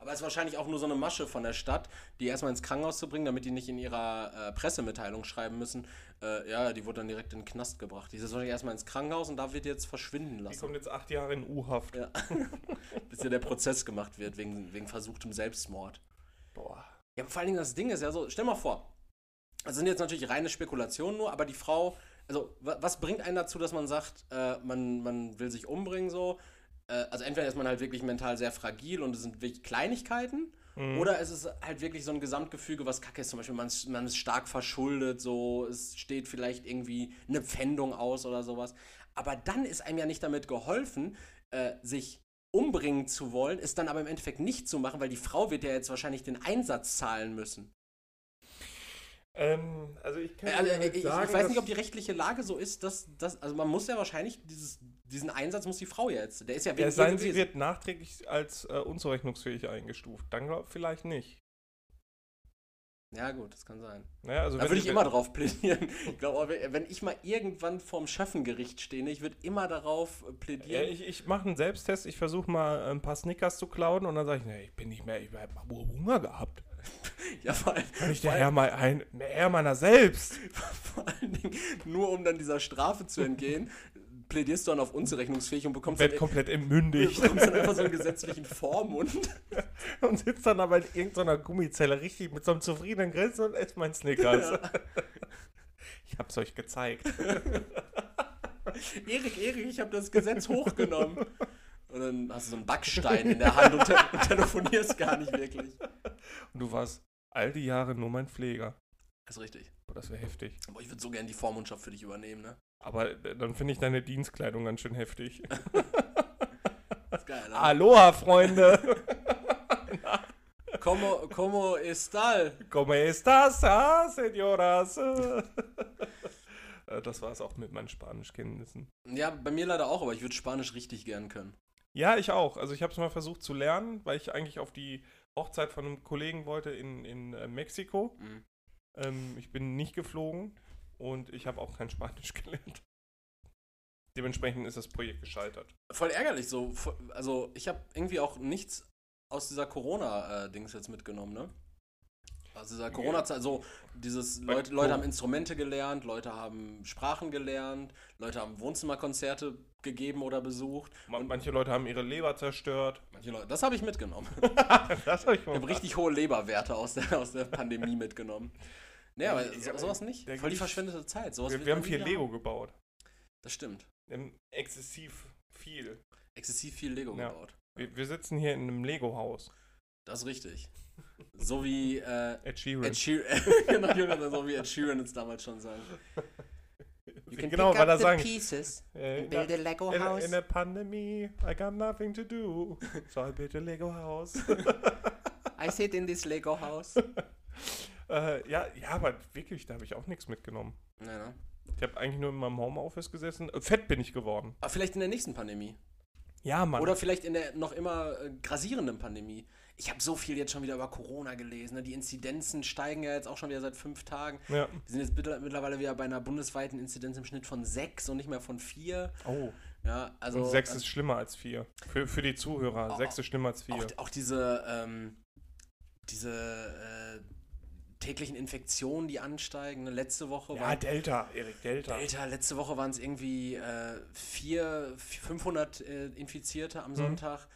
Aber es ist wahrscheinlich auch nur so eine Masche von der Stadt, die erstmal ins Krankenhaus zu bringen, damit die nicht in ihrer äh, Pressemitteilung schreiben müssen. Äh, ja, die wurde dann direkt in den Knast gebracht. Die ist wahrscheinlich erstmal ins Krankenhaus und da wird jetzt verschwinden Die lassen. kommt jetzt acht Jahre in U-Haft. Ja. Bis ja der Prozess gemacht wird wegen, wegen versuchtem Selbstmord. Boah. Ja, vor allen Dingen das Ding ist ja so, stell mal vor, das sind jetzt natürlich reine Spekulationen nur, aber die Frau, also wa- was bringt einen dazu, dass man sagt, äh, man, man will sich umbringen so? Äh, also entweder ist man halt wirklich mental sehr fragil und es sind wirklich Kleinigkeiten, Mhm. oder es ist halt wirklich so ein Gesamtgefüge, was kacke ist. Zum Beispiel, man ist, man ist stark verschuldet, so, es steht vielleicht irgendwie eine Pfändung aus oder sowas. Aber dann ist einem ja nicht damit geholfen, äh, sich umbringen zu wollen, es dann aber im Endeffekt nicht zu machen, weil die Frau wird ja jetzt wahrscheinlich den Einsatz zahlen müssen. Ähm, also ich kann Äh, Also, halt ich, sagen, ich weiß nicht, ob die rechtliche Lage so ist, dass das, also man muss ja wahrscheinlich dieses, diesen Einsatz muss die Frau ja jetzt, der ist ja wegen Ja, sein, sie wird nachträglich als äh, unzurechnungsfähig eingestuft. Dann glaub, vielleicht nicht. Ja gut, das kann sein. Naja, also Da würde ich immer drauf plädieren. Ich glaube, wenn ich mal irgendwann vorm Schöffengericht stehe, ich würde immer darauf äh, Ja, plädieren. ich, ich mache einen Selbsttest, ich versuche mal ein paar Snickers zu klauen und dann sage ich, nee, ich bin nicht mehr, ich habe Hunger gehabt. Ja, vor, allem, Kann ich der Herr mal ein, Herr meiner selbst? vor allen Dingen, nur um dann dieser Strafe zu entgehen, plädierst du dann auf unzurechnungsfähig und bekommst dann, Werd komplett entmündigt bekommst dann einfach so einen gesetzlichen Vormund. und sitzt dann aber in irgendeiner Gummizelle richtig mit so einem zufriedenen Grinsen und esst mein Snickers. Ich hab's euch gezeigt. Erik, Erik, ich habe das Gesetz hochgenommen. Und dann hast du so einen Backstein in der Hand und, te und telefonierst gar nicht wirklich. Und du warst all die Jahre nur mein Pfleger. Das ist richtig. Boah, das wäre heftig. Aber ich würde so gerne die Vormundschaft für dich übernehmen, ne? Aber äh, dann finde ich deine Dienstkleidung ganz schön heftig. Das ist geil, ne? Aloha, Freunde! Como, como estal? ¿Cómo estás, ah, señoras? Äh, Das war es auch mit meinen Spanischkenntnissen. Ja, bei mir leider auch, aber ich würde Spanisch richtig gern können. Ja, ich auch. Also ich habe es mal versucht zu lernen, weil ich eigentlich auf die Hochzeit von einem Kollegen wollte in, in äh, Mexiko. Mhm. Ähm, ich bin nicht geflogen und ich habe auch kein Spanisch gelernt. Dementsprechend ist das Projekt gescheitert. Voll ärgerlich so. Also, ich habe irgendwie auch nichts aus dieser Corona-Dings jetzt mitgenommen, ne? Aus dieser Corona-Zeit, so dieses Leute, Leute haben Instrumente gelernt, Leute haben Sprachen gelernt, Leute haben Wohnzimmerkonzerte gegeben oder besucht. Ma- Manche Leute haben ihre Leber zerstört. Manche Leute, das habe ich mitgenommen. das hab ich Ich habe richtig hohe Leberwerte aus der, aus der Pandemie mitgenommen. Nee, aber Ja, so, aber sowas nicht. Voll die verschwendete Zeit. Sowas Wir, wir haben viel Lego haben. gebaut. Das stimmt. Wir haben exzessiv viel. Exzessiv viel Lego Ja. gebaut. Wir, wir sitzen hier in einem Lego-Haus. Das ist richtig. So wie äh, Ed Sheeran. Ed Sheeran, genau, so wie Ed Sheeran es damals schon sagen. genau, weil er sagen. pieces Äh, and build a Lego in, house. in der Pandemie, I got nothing to do. So I built a Lego House. I sit in this Lego house. äh, ja, ja, aber wirklich, da habe ich auch nichts mitgenommen. Nee, ne? Ich habe eigentlich nur in meinem Homeoffice gesessen. Äh, fett bin ich geworden. Aber vielleicht in der nächsten Pandemie. Ja, Mann. Oder vielleicht in der noch immer äh, grasierenden Pandemie. Ich habe so viel jetzt schon wieder über Corona gelesen. Ne? Die Inzidenzen steigen ja jetzt auch schon wieder seit fünf Tagen. ja. Wir sind jetzt mittler- mittlerweile wieder bei einer bundesweiten Inzidenz im Schnitt von sechs und nicht mehr von vier. Oh, Ja, also und sechs ist schlimmer als vier. Für, für die Zuhörer, Oh, sechs ist schlimmer als vier. auch, auch diese, ähm, diese äh, täglichen Infektionen, die ansteigen. Ne? Letzte Woche ja, war Delta, Erik, Delta. Delta, letzte Woche waren es irgendwie äh, vier, 500 äh, Infizierte Mhm. am Sonntag.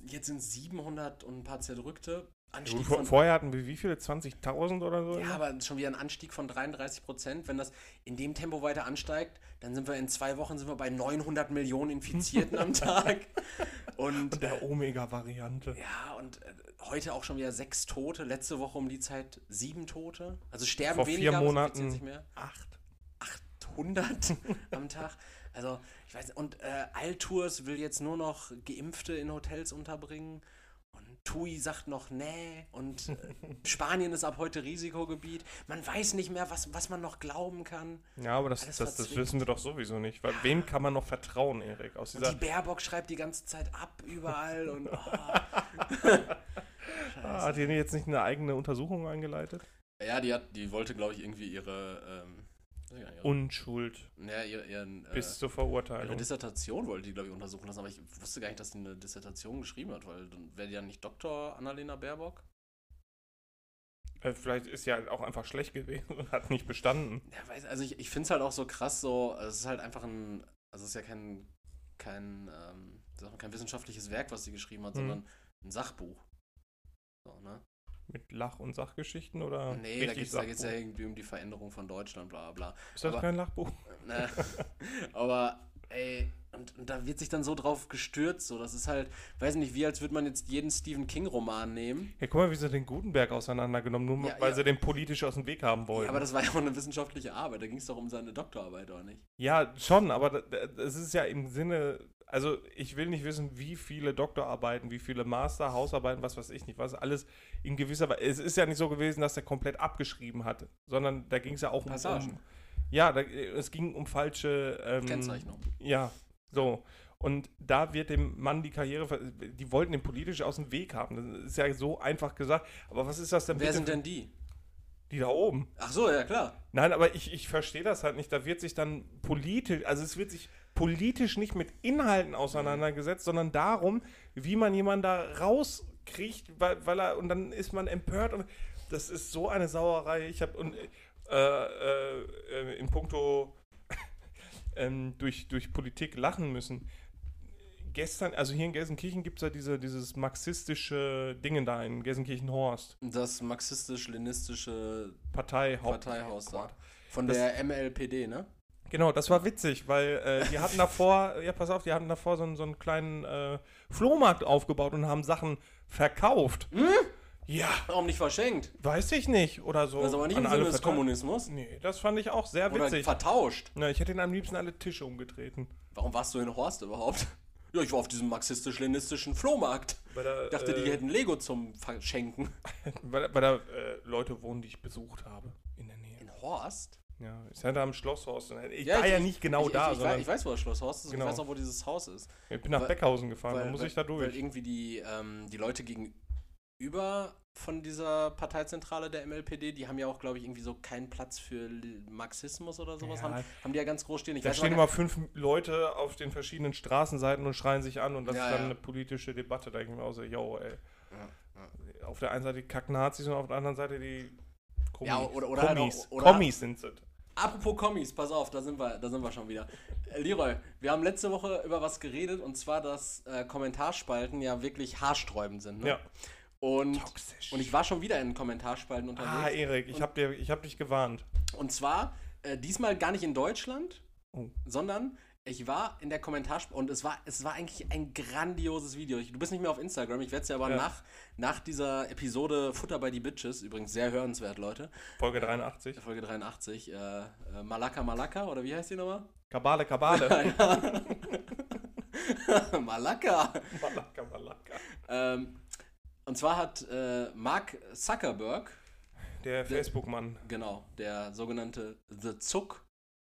Jetzt sind es 700 und ein paar Zerdrückte. Anstieg von, vorher hatten wir wie viele? 20.000 oder so? ja, aber schon wieder ein Anstieg von 33 Prozent. Wenn das in dem Tempo weiter ansteigt, dann sind wir in zwei Wochen sind wir bei 900 Millionen Infizierten am Tag. Und Und der Omega-Variante. ja, und äh, heute auch schon wieder sechs Tote. Letzte Woche um die Zeit sieben Tote. Also sterben Vor vier weniger, aber es Monaten- sich mehr. Acht. 800 am Tag. Also, ich weiß. Und äh, Altours will jetzt nur noch Geimpfte in Hotels unterbringen. Und TUI sagt noch, nee. Und äh, Spanien ist ab heute Risikogebiet. Man weiß nicht mehr, was, was man noch glauben kann. Ja, aber das, das, das wissen wir doch sowieso nicht. Weil wem kann man noch vertrauen, Erik? Aus Und dieser. die Baerbock schreibt die ganze Zeit ab überall. Und oh. Ah, hat die jetzt nicht eine eigene Untersuchung eingeleitet? Ja, die hat, die wollte, glaube ich, irgendwie ihre, ähm, ihre, Unschuld ja, ihre, ihren, äh, bis zur ihre Verurteilung. Dissertation wollte die, glaube ich, untersuchen lassen, aber ich wusste gar nicht, dass sie eine Dissertation geschrieben hat, weil dann wäre die ja nicht Dr. Annalena Baerbock. Äh, Vielleicht ist ja auch einfach schlecht gewesen und hat nicht bestanden. Ja, weiß, also ich, ich finde es halt auch so krass, so, es ist halt einfach ein, also es ist ja kein, kein, ähm, kein wissenschaftliches Werk, was sie geschrieben hat, Mhm. sondern ein Sachbuch. So, ne? Mit Lach- und Sachgeschichten oder? Nee, da geht es ja irgendwie um die Veränderung von Deutschland, bla bla. Ist das aber- kein Lachbuch? Ne? Aber, ey, und, und da wird sich dann so drauf gestürzt, so, das ist halt, weiß nicht, wie als würde man jetzt jeden Stephen King-Roman nehmen. Ja, guck mal, wie sie den Gutenberg auseinandergenommen, nur Ja, weil ja. sie den politisch aus dem Weg haben wollten. Ja, aber das war ja auch eine wissenschaftliche Arbeit, da ging es doch um seine Doktorarbeit, oder nicht? Ja, schon, aber es ist ja im Sinne, also ich will nicht wissen, wie viele Doktorarbeiten, wie viele Master, Hausarbeiten, was weiß ich nicht, was alles in gewisser Weise. Es ist ja nicht so gewesen, dass er komplett abgeschrieben hatte, sondern da ging es ja auch um, Passagen. um. Ja, da, es ging um falsche ähm, Kennzeichnung. Ja, so. Und da wird dem Mann die Karriere, die wollten den politisch aus dem Weg haben. Das ist ja so einfach gesagt. Aber was ist das denn Wer sind denn die? die da oben? Ach so, ja klar. Nein, aber ich, ich verstehe das halt nicht. Da wird sich dann politisch, also es wird sich politisch nicht mit Inhalten auseinandergesetzt, sondern darum, wie man jemanden da rauskriegt, weil, weil er, und dann ist man empört und das ist so eine Sauerei. Ich habe, und äh, äh, äh, in puncto ähm, durch, durch Politik lachen müssen. Gestern, also hier in Gelsenkirchen gibt es ja diese, dieses marxistische Dingen da in Gelsenkirchen-Horst. Das marxistisch-leninistische Partei, Parteihaus da. Von Das- der MLPD, ne? Genau, das war witzig, weil äh, die hatten davor, ja pass auf, die hatten davor so, einen- so einen kleinen äh, Flohmarkt aufgebaut und haben Sachen verkauft. Ja, Warum nicht verschenkt? weiß ich nicht. Oder so. Das ist aber nicht im Sinne des. Kommunismus. Nee, das fand ich auch sehr Oder witzig. vertauscht. Ja, ich hätte ihnen am liebsten alle Tische umgetreten. Warum warst du in Horst überhaupt? Ja, ich war auf diesem marxistisch-leninistischen Flohmarkt. Da, Ich dachte, die äh, hätten Lego zum Verschenken. weil, da- weil da äh, Leute wohnen, die ich besucht habe in der Nähe. In Horst? Ja, ich hatte am Schlosshorst. Ich Ja, war ich- ja nicht genau ich, da, ich, sondern weiß, ich weiß, wo das Schloss Horst ist Genau. und ich weiß auch, wo dieses Haus ist. ich bin nach weil- Beckhausen gefahren, weil, dann muss weil, ich da Weil durch. irgendwie die, ähm, die Leute gegenüber von dieser Parteizentrale der MLPD, die haben ja auch, glaube ich, irgendwie so keinen Platz für Marxismus oder sowas. Ja. Haben, haben die ja ganz groß stehen. Ich Da weiß stehen immer fünf Leute auf den verschiedenen Straßenseiten und schreien sich an und das Ja, ist dann ja. eine politische Debatte. Da denke ich mir auch so, yo, ey. Ja, Auf der einen Seite die Kack-Nazis und auf der anderen Seite die Kommis. Ja, oder- oder halt Kommis. auch- oder- Kommis sind sie. Apropos Kommis, pass auf, da sind wir, da sind wir schon wieder. Äh, Leroy, wir haben letzte Woche über was geredet und zwar, dass äh, Kommentarspalten ja wirklich haarsträubend sind. Ne? Ja. Und, Toxisch. und ich war schon wieder in Kommentarspalten ah, unterwegs. Erik, ich hab, dir, ich hab dich gewarnt. und zwar äh, diesmal gar nicht in Deutschland, Oh. sondern ich war in der Kommentarspalte und es war, es war eigentlich ein grandioses Video. Ich, du bist nicht mehr auf Instagram, ich werde es ja aber Ja. Nach, nach dieser Episode Futter bei die Bitches, übrigens sehr hörenswert, Leute, Folge 83. Folge 83, äh, äh, Malaka Malaka, oder wie heißt die nochmal? Kabale, Kabale. Malaka. Malaka, Malaka. Ähm, und zwar hat äh, Mark Zuckerberg, Der Facebook-Mann. genau, der sogenannte The Zuck,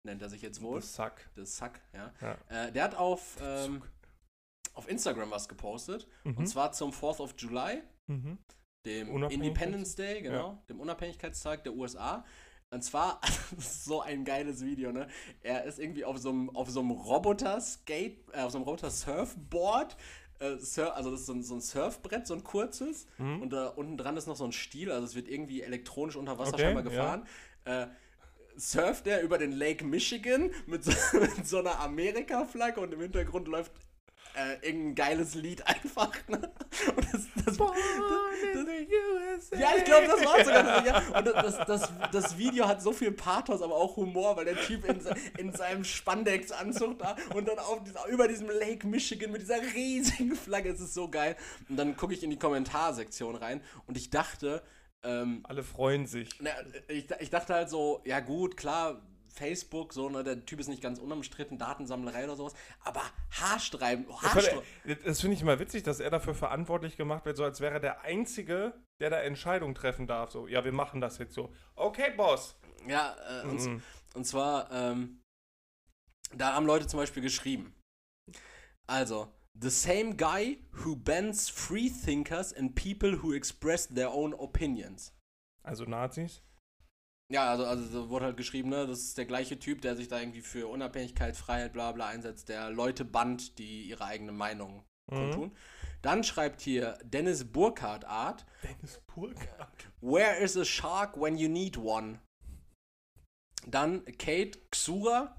nennt er sich jetzt wohl. Das Sack. The Zuck, ja. Ja. Äh, der hat auf, ähm, auf Instagram was gepostet. Mhm. Und zwar zum 4th of July, Mhm. dem Independence Day, genau, dem Unabhängigkeitstag der USA. Und zwar, das ist so ein geiles Video, ne? Er ist irgendwie auf so einem, auf so einem Roboter-Skate, äh, auf so einem Roboter-Surfboard. Äh, also das ist so ein, so ein Surfbrett, so ein kurzes. Mhm. Und da unten dran ist noch so ein Stiel, also es wird irgendwie elektronisch unter Wasser Okay, scheinbar gefahren. Äh, surft er über den Lake Michigan mit so, mit so einer Amerika-Flagge und im Hintergrund läuft äh, irgendein geiles Lied einfach. Ne? Und das, das, the USA. ja, ich glaube, das war sogar das. Ja. Und das, das, das Video hat so viel Pathos, aber auch Humor, weil der Typ in, in seinem Spandex-Anzug da und dann auf dieser, über diesem Lake Michigan mit dieser riesigen Flagge, es ist so geil. Und dann gucke ich in die Kommentarsektion rein und ich dachte, ähm, Alle freuen sich. na, ich, ich dachte halt so, ja gut, klar, Facebook, so, ne, der Typ ist nicht ganz unumstritten, Datensammlerei oder sowas, aber Haarstreiben, Haarstreiben. Das finde ich immer witzig, dass er dafür verantwortlich gemacht wird, so als wäre er der Einzige, der da Entscheidungen treffen darf. So, ja, wir machen das jetzt so. Okay, Boss. Ja, äh, und, Mhm. und zwar, ähm, da haben Leute zum Beispiel geschrieben. Also, the same guy who bans free thinkers and people who express their own opinions. Also Nazis. Ja, also, also so wurde halt geschrieben, ne, das ist der gleiche Typ, der sich da irgendwie für Unabhängigkeit, Freiheit, bla bla einsetzt, der Leute bannt, die ihre eigene Meinung Mhm. kundtun. Dann schreibt hier Dennis Burkhardt Art, Dennis Burkhardt. Where is a shark when you need one? Dann Kate Xura,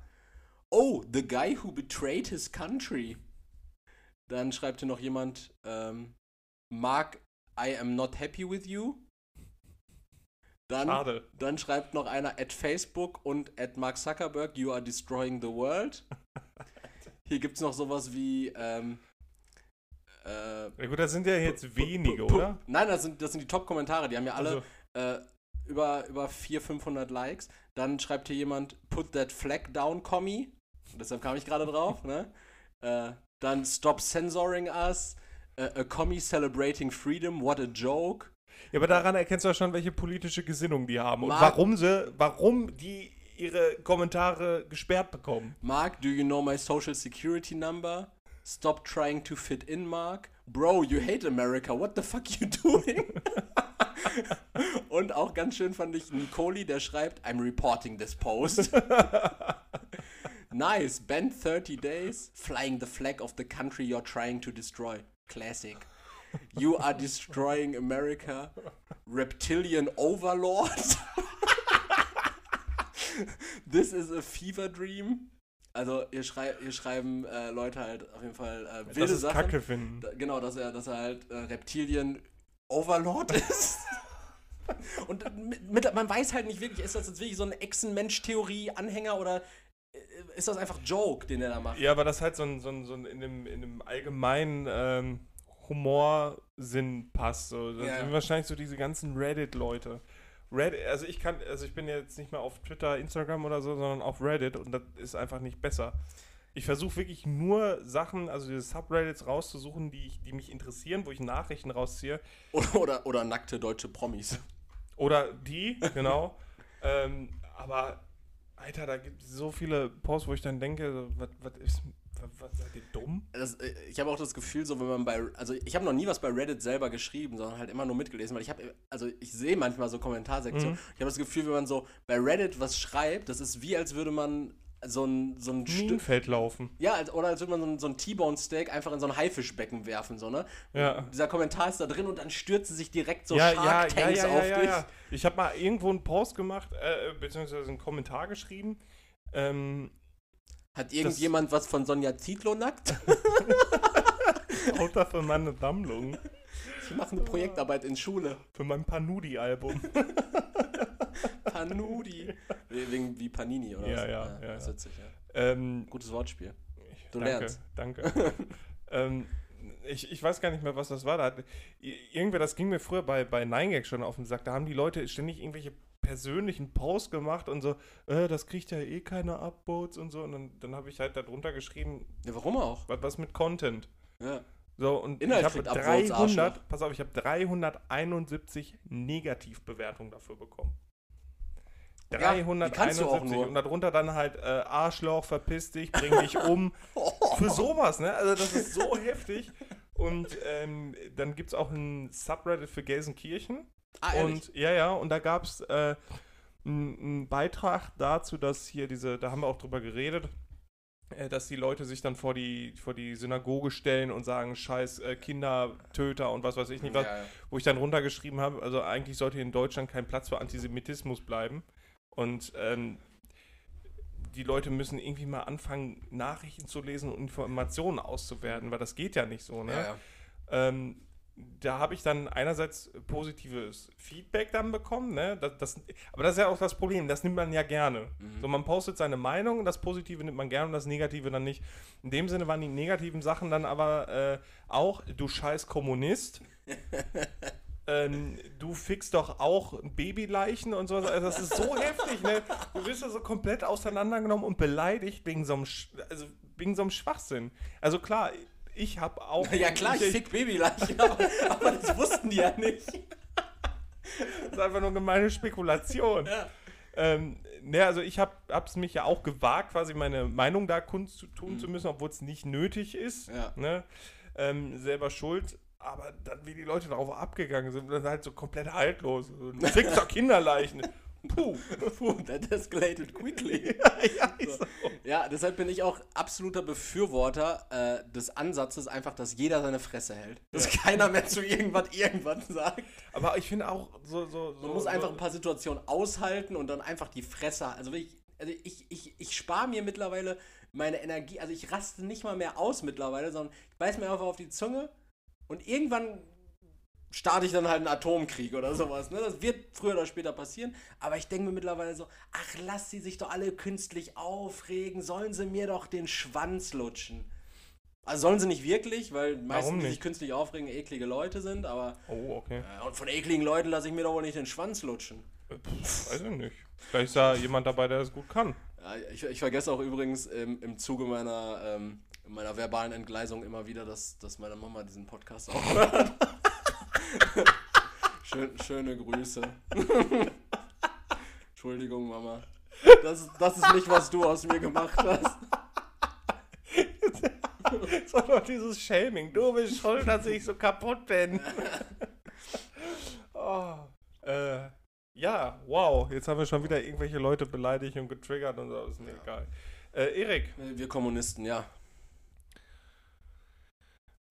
Oh, the guy who betrayed his country. Dann schreibt hier noch jemand, ähm, Mark, I am not happy with you. Dann, Schade. dann schreibt noch einer at Facebook und at Mark Zuckerberg, you are destroying the world. Hier gibt es noch sowas wie, ähm, äh, Ja gut, das sind ja jetzt wenige, oder? Nein, das sind, das sind die Top-Kommentare, die haben ja alle Also, äh, über, über 400, 500 Likes. Dann schreibt hier jemand, put that flag down, Commie. Deshalb kam ich gerade drauf, ne? Äh, dann stop censoring us. Äh, a Commie celebrating freedom, what a joke. ja, aber daran erkennst du ja schon, welche politische Gesinnung die haben und Mark- warum sie, warum die ihre Kommentare gesperrt bekommen. Mark, do you know my social security number? Stop trying to fit in, Mark. Bro, you hate America. What the fuck you doing? Und auch ganz schön fand ich Nicoli, der schreibt, I'm reporting this post. nice. Been 30 days flying the flag of the country you're trying to destroy. Classic. You are destroying America. Reptilian overlord. This is a fever dream. Also hier, schrei hier schreiben äh, Leute halt auf jeden Fall äh, wilde Das ist Sachen. Kacke finden. Genau, dass er, dass er halt äh, Reptilien Overlord ist. Und mit, mit, man weiß halt nicht wirklich, ist das jetzt wirklich so eine Echsenmensch-Theorie-Anhänger oder ist das einfach Joke, den er da macht? Ja, aber das halt so ein, so ein, so ein in, dem, in dem allgemeinen ähm, Humorsinn passt. So. Das Ja. sind wahrscheinlich so diese ganzen Reddit-Leute. Reddit, also ich kann, also ich bin jetzt nicht mehr auf Twitter, Instagram oder so, sondern auf Reddit und das ist einfach nicht besser. Ich versuche wirklich nur Sachen, also diese Subreddits rauszusuchen, die, ich, die mich interessieren, wo ich Nachrichten rausziehe. Oder, oder, oder nackte deutsche Promis. Oder die, genau. ähm, aber, Alter, da gibt es so viele Posts, wo ich dann denke, was, was ist, was, was seid ihr dumm? Das, äh, ich habe auch das Gefühl, so wenn man bei, also ich habe noch nie was bei Reddit selber geschrieben, sondern halt immer nur mitgelesen, weil ich habe, also ich sehe manchmal so Kommentarsektionen. Mhm. Ich habe das Gefühl, wenn man so bei Reddit was schreibt, das ist wie, als würde man so ein, so ein Stück, Minenfeld laufen. Ja, als, oder als würde man so ein, so ein T-Bone-Steak einfach in so ein Haifischbecken werfen, so, ne? Ja. Dieser Kommentar ist da drin und dann stürzen sich direkt so ja, Shark ja, ja, Tanks ja, auf dich. ja. Ich habe mal irgendwo einen Post gemacht, äh, beziehungsweise einen Kommentar geschrieben. Ähm, Hat irgendjemand was von Sonja Zietlow nackt? Autor für meine Sammlung, Ich mache eine Projektarbeit in Schule. für mein Panudi-Album. Panudi. Wegen wie Panini, oder Ja, was? ja, ja, Das ist ja. witzig, ja. ähm, Gutes Wortspiel. Du danke, lernst. Danke. ähm, ich, ich weiß gar nicht mehr, was das war. Da hat, irgendwer, das ging mir früher bei, bei 9gag schon auf den Sack. Da haben die Leute ständig irgendwelche persönlichen Posts gemacht und so, äh, das kriegt ja eh keine Upvotes und so. Und dann, dann habe ich halt darunter geschrieben, Ja, warum auch? was, was mit Content. Ja. So, und Inhalt ich habe kriegt Upvotes, 300, Arschloch. pass auf, ich habe 371 Negativbewertungen dafür bekommen. Ja, die kannst du auch 371 nur. und darunter dann halt äh, Arschloch, verpiss dich, bring dich um. Für sowas, ne? Also das ist so heftig. Und ähm, dann gibt es auch ein Subreddit für Gelsenkirchen. Ah, ehrlich? Und ja, ja, und da gab es äh, einen Beitrag dazu, dass hier diese, da haben wir auch drüber geredet, äh, dass die Leute sich dann vor die, vor die Synagoge stellen und sagen, scheiß äh, Kindertöter und was weiß ich nicht was, Ja, ja. wo ich dann runtergeschrieben habe, also eigentlich sollte in Deutschland kein Platz für Antisemitismus bleiben. Und ähm, die Leute müssen irgendwie mal anfangen, Nachrichten zu lesen und Informationen auszuwerten, weil das geht ja nicht so, ne? Ja, ja. Ähm, da habe ich dann einerseits positives Feedback dann bekommen, ne? Das, das, aber das ist ja auch das Problem, das nimmt man ja gerne. Mhm. So, man postet seine Meinung, das Positive nimmt man gerne und das Negative dann nicht. In dem Sinne waren die negativen Sachen dann aber äh, auch, du scheiß Kommunist. ähm, du fixst doch auch Babyleichen und sowas. Also das ist so heftig, ne? Du wirst ja so komplett auseinandergenommen und beleidigt wegen so einem, Sch also wegen so einem Schwachsinn. Also klar, ich habe auch. ja klar, ich fick Babyleichen, aber, aber das wussten die ja nicht. Das ist einfach nur gemeine Spekulation. Ja. Ähm, ne, also ich habe es mich ja auch gewagt, quasi meine Meinung da kund zu tun zu müssen, obwohl es nicht nötig ist. Mhm. Ja. Ne? Ähm, selber schuld. Aber dann, wie die Leute darauf abgegangen sind, dann halt so komplett haltlos. So, doch Kinderleichen. Puh. Puh, that escalated quickly. ja, ist so. Ja, deshalb bin ich auch absoluter Befürworter äh, des Ansatzes, einfach, dass jeder seine Fresse hält. Dass keiner mehr zu irgendwas irgendwas sagt. Aber ich finde auch so. so, so Man muss einfach so, ein paar Situationen aushalten und dann einfach die Fresse. Also ich, also ich, ich, ich spare mir mittlerweile meine Energie. Also ich raste nicht mal mehr aus mittlerweile, sondern ich beiß mir einfach auf die Zunge und irgendwann starte ich dann halt einen Atomkrieg oder sowas. Ne? Das wird früher oder später passieren. Aber ich denke mir mittlerweile so, ach, lass sie sich doch alle künstlich aufregen. Sollen sie mir doch den Schwanz lutschen. Also sollen sie nicht wirklich, weil meistens, die sich künstlich aufregen, eklige Leute sind. Aber Oh, okay. äh, und von ekligen Leuten lasse ich mir doch wohl nicht den Schwanz lutschen. Pff, weiß ich nicht. Vielleicht ist da jemand dabei, der das gut kann. Ja, ich, ich vergesse auch übrigens im, im Zuge meiner, ähm, meiner verbalen Entgleisung immer wieder, dass, dass meine Mama diesen Podcast auch hört. Schön, schöne Grüße. Entschuldigung, Mama. Das, ist- das ist nicht, was du aus mir gemacht hast. So noch dieses Shaming. Du bist schuld, dass ich so kaputt bin. oh, äh, ja, wow. Jetzt haben wir schon wieder irgendwelche Leute beleidigt und getriggert und so. Ist mir egal. Äh, Erik, Wir Kommunisten, ja.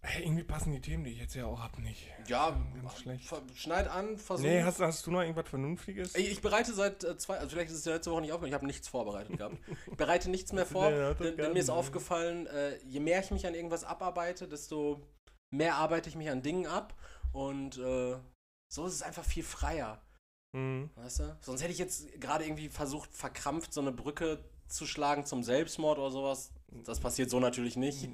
Hey, irgendwie passen die Themen, die ich jetzt ja auch hab, nicht. Ja, Ganz schlecht. schneid an, versuch. Nee, hast, hast du noch irgendwas Vernünftiges? Ey, Ich bereite seit äh, zwei, also vielleicht ist es ja letzte Woche nicht aufgehört, ich habe nichts vorbereitet gehabt. Ich bereite nichts mehr vor, denn, gar denn mir ist aufgefallen, äh, je mehr ich mich an irgendwas abarbeite, desto mehr arbeite ich mich an Dingen ab und äh, so ist es einfach viel freier, Mhm. weißt du? Sonst hätte ich jetzt gerade irgendwie versucht, verkrampft so eine Brücke zu schlagen zum Selbstmord oder sowas. Das passiert so natürlich nicht.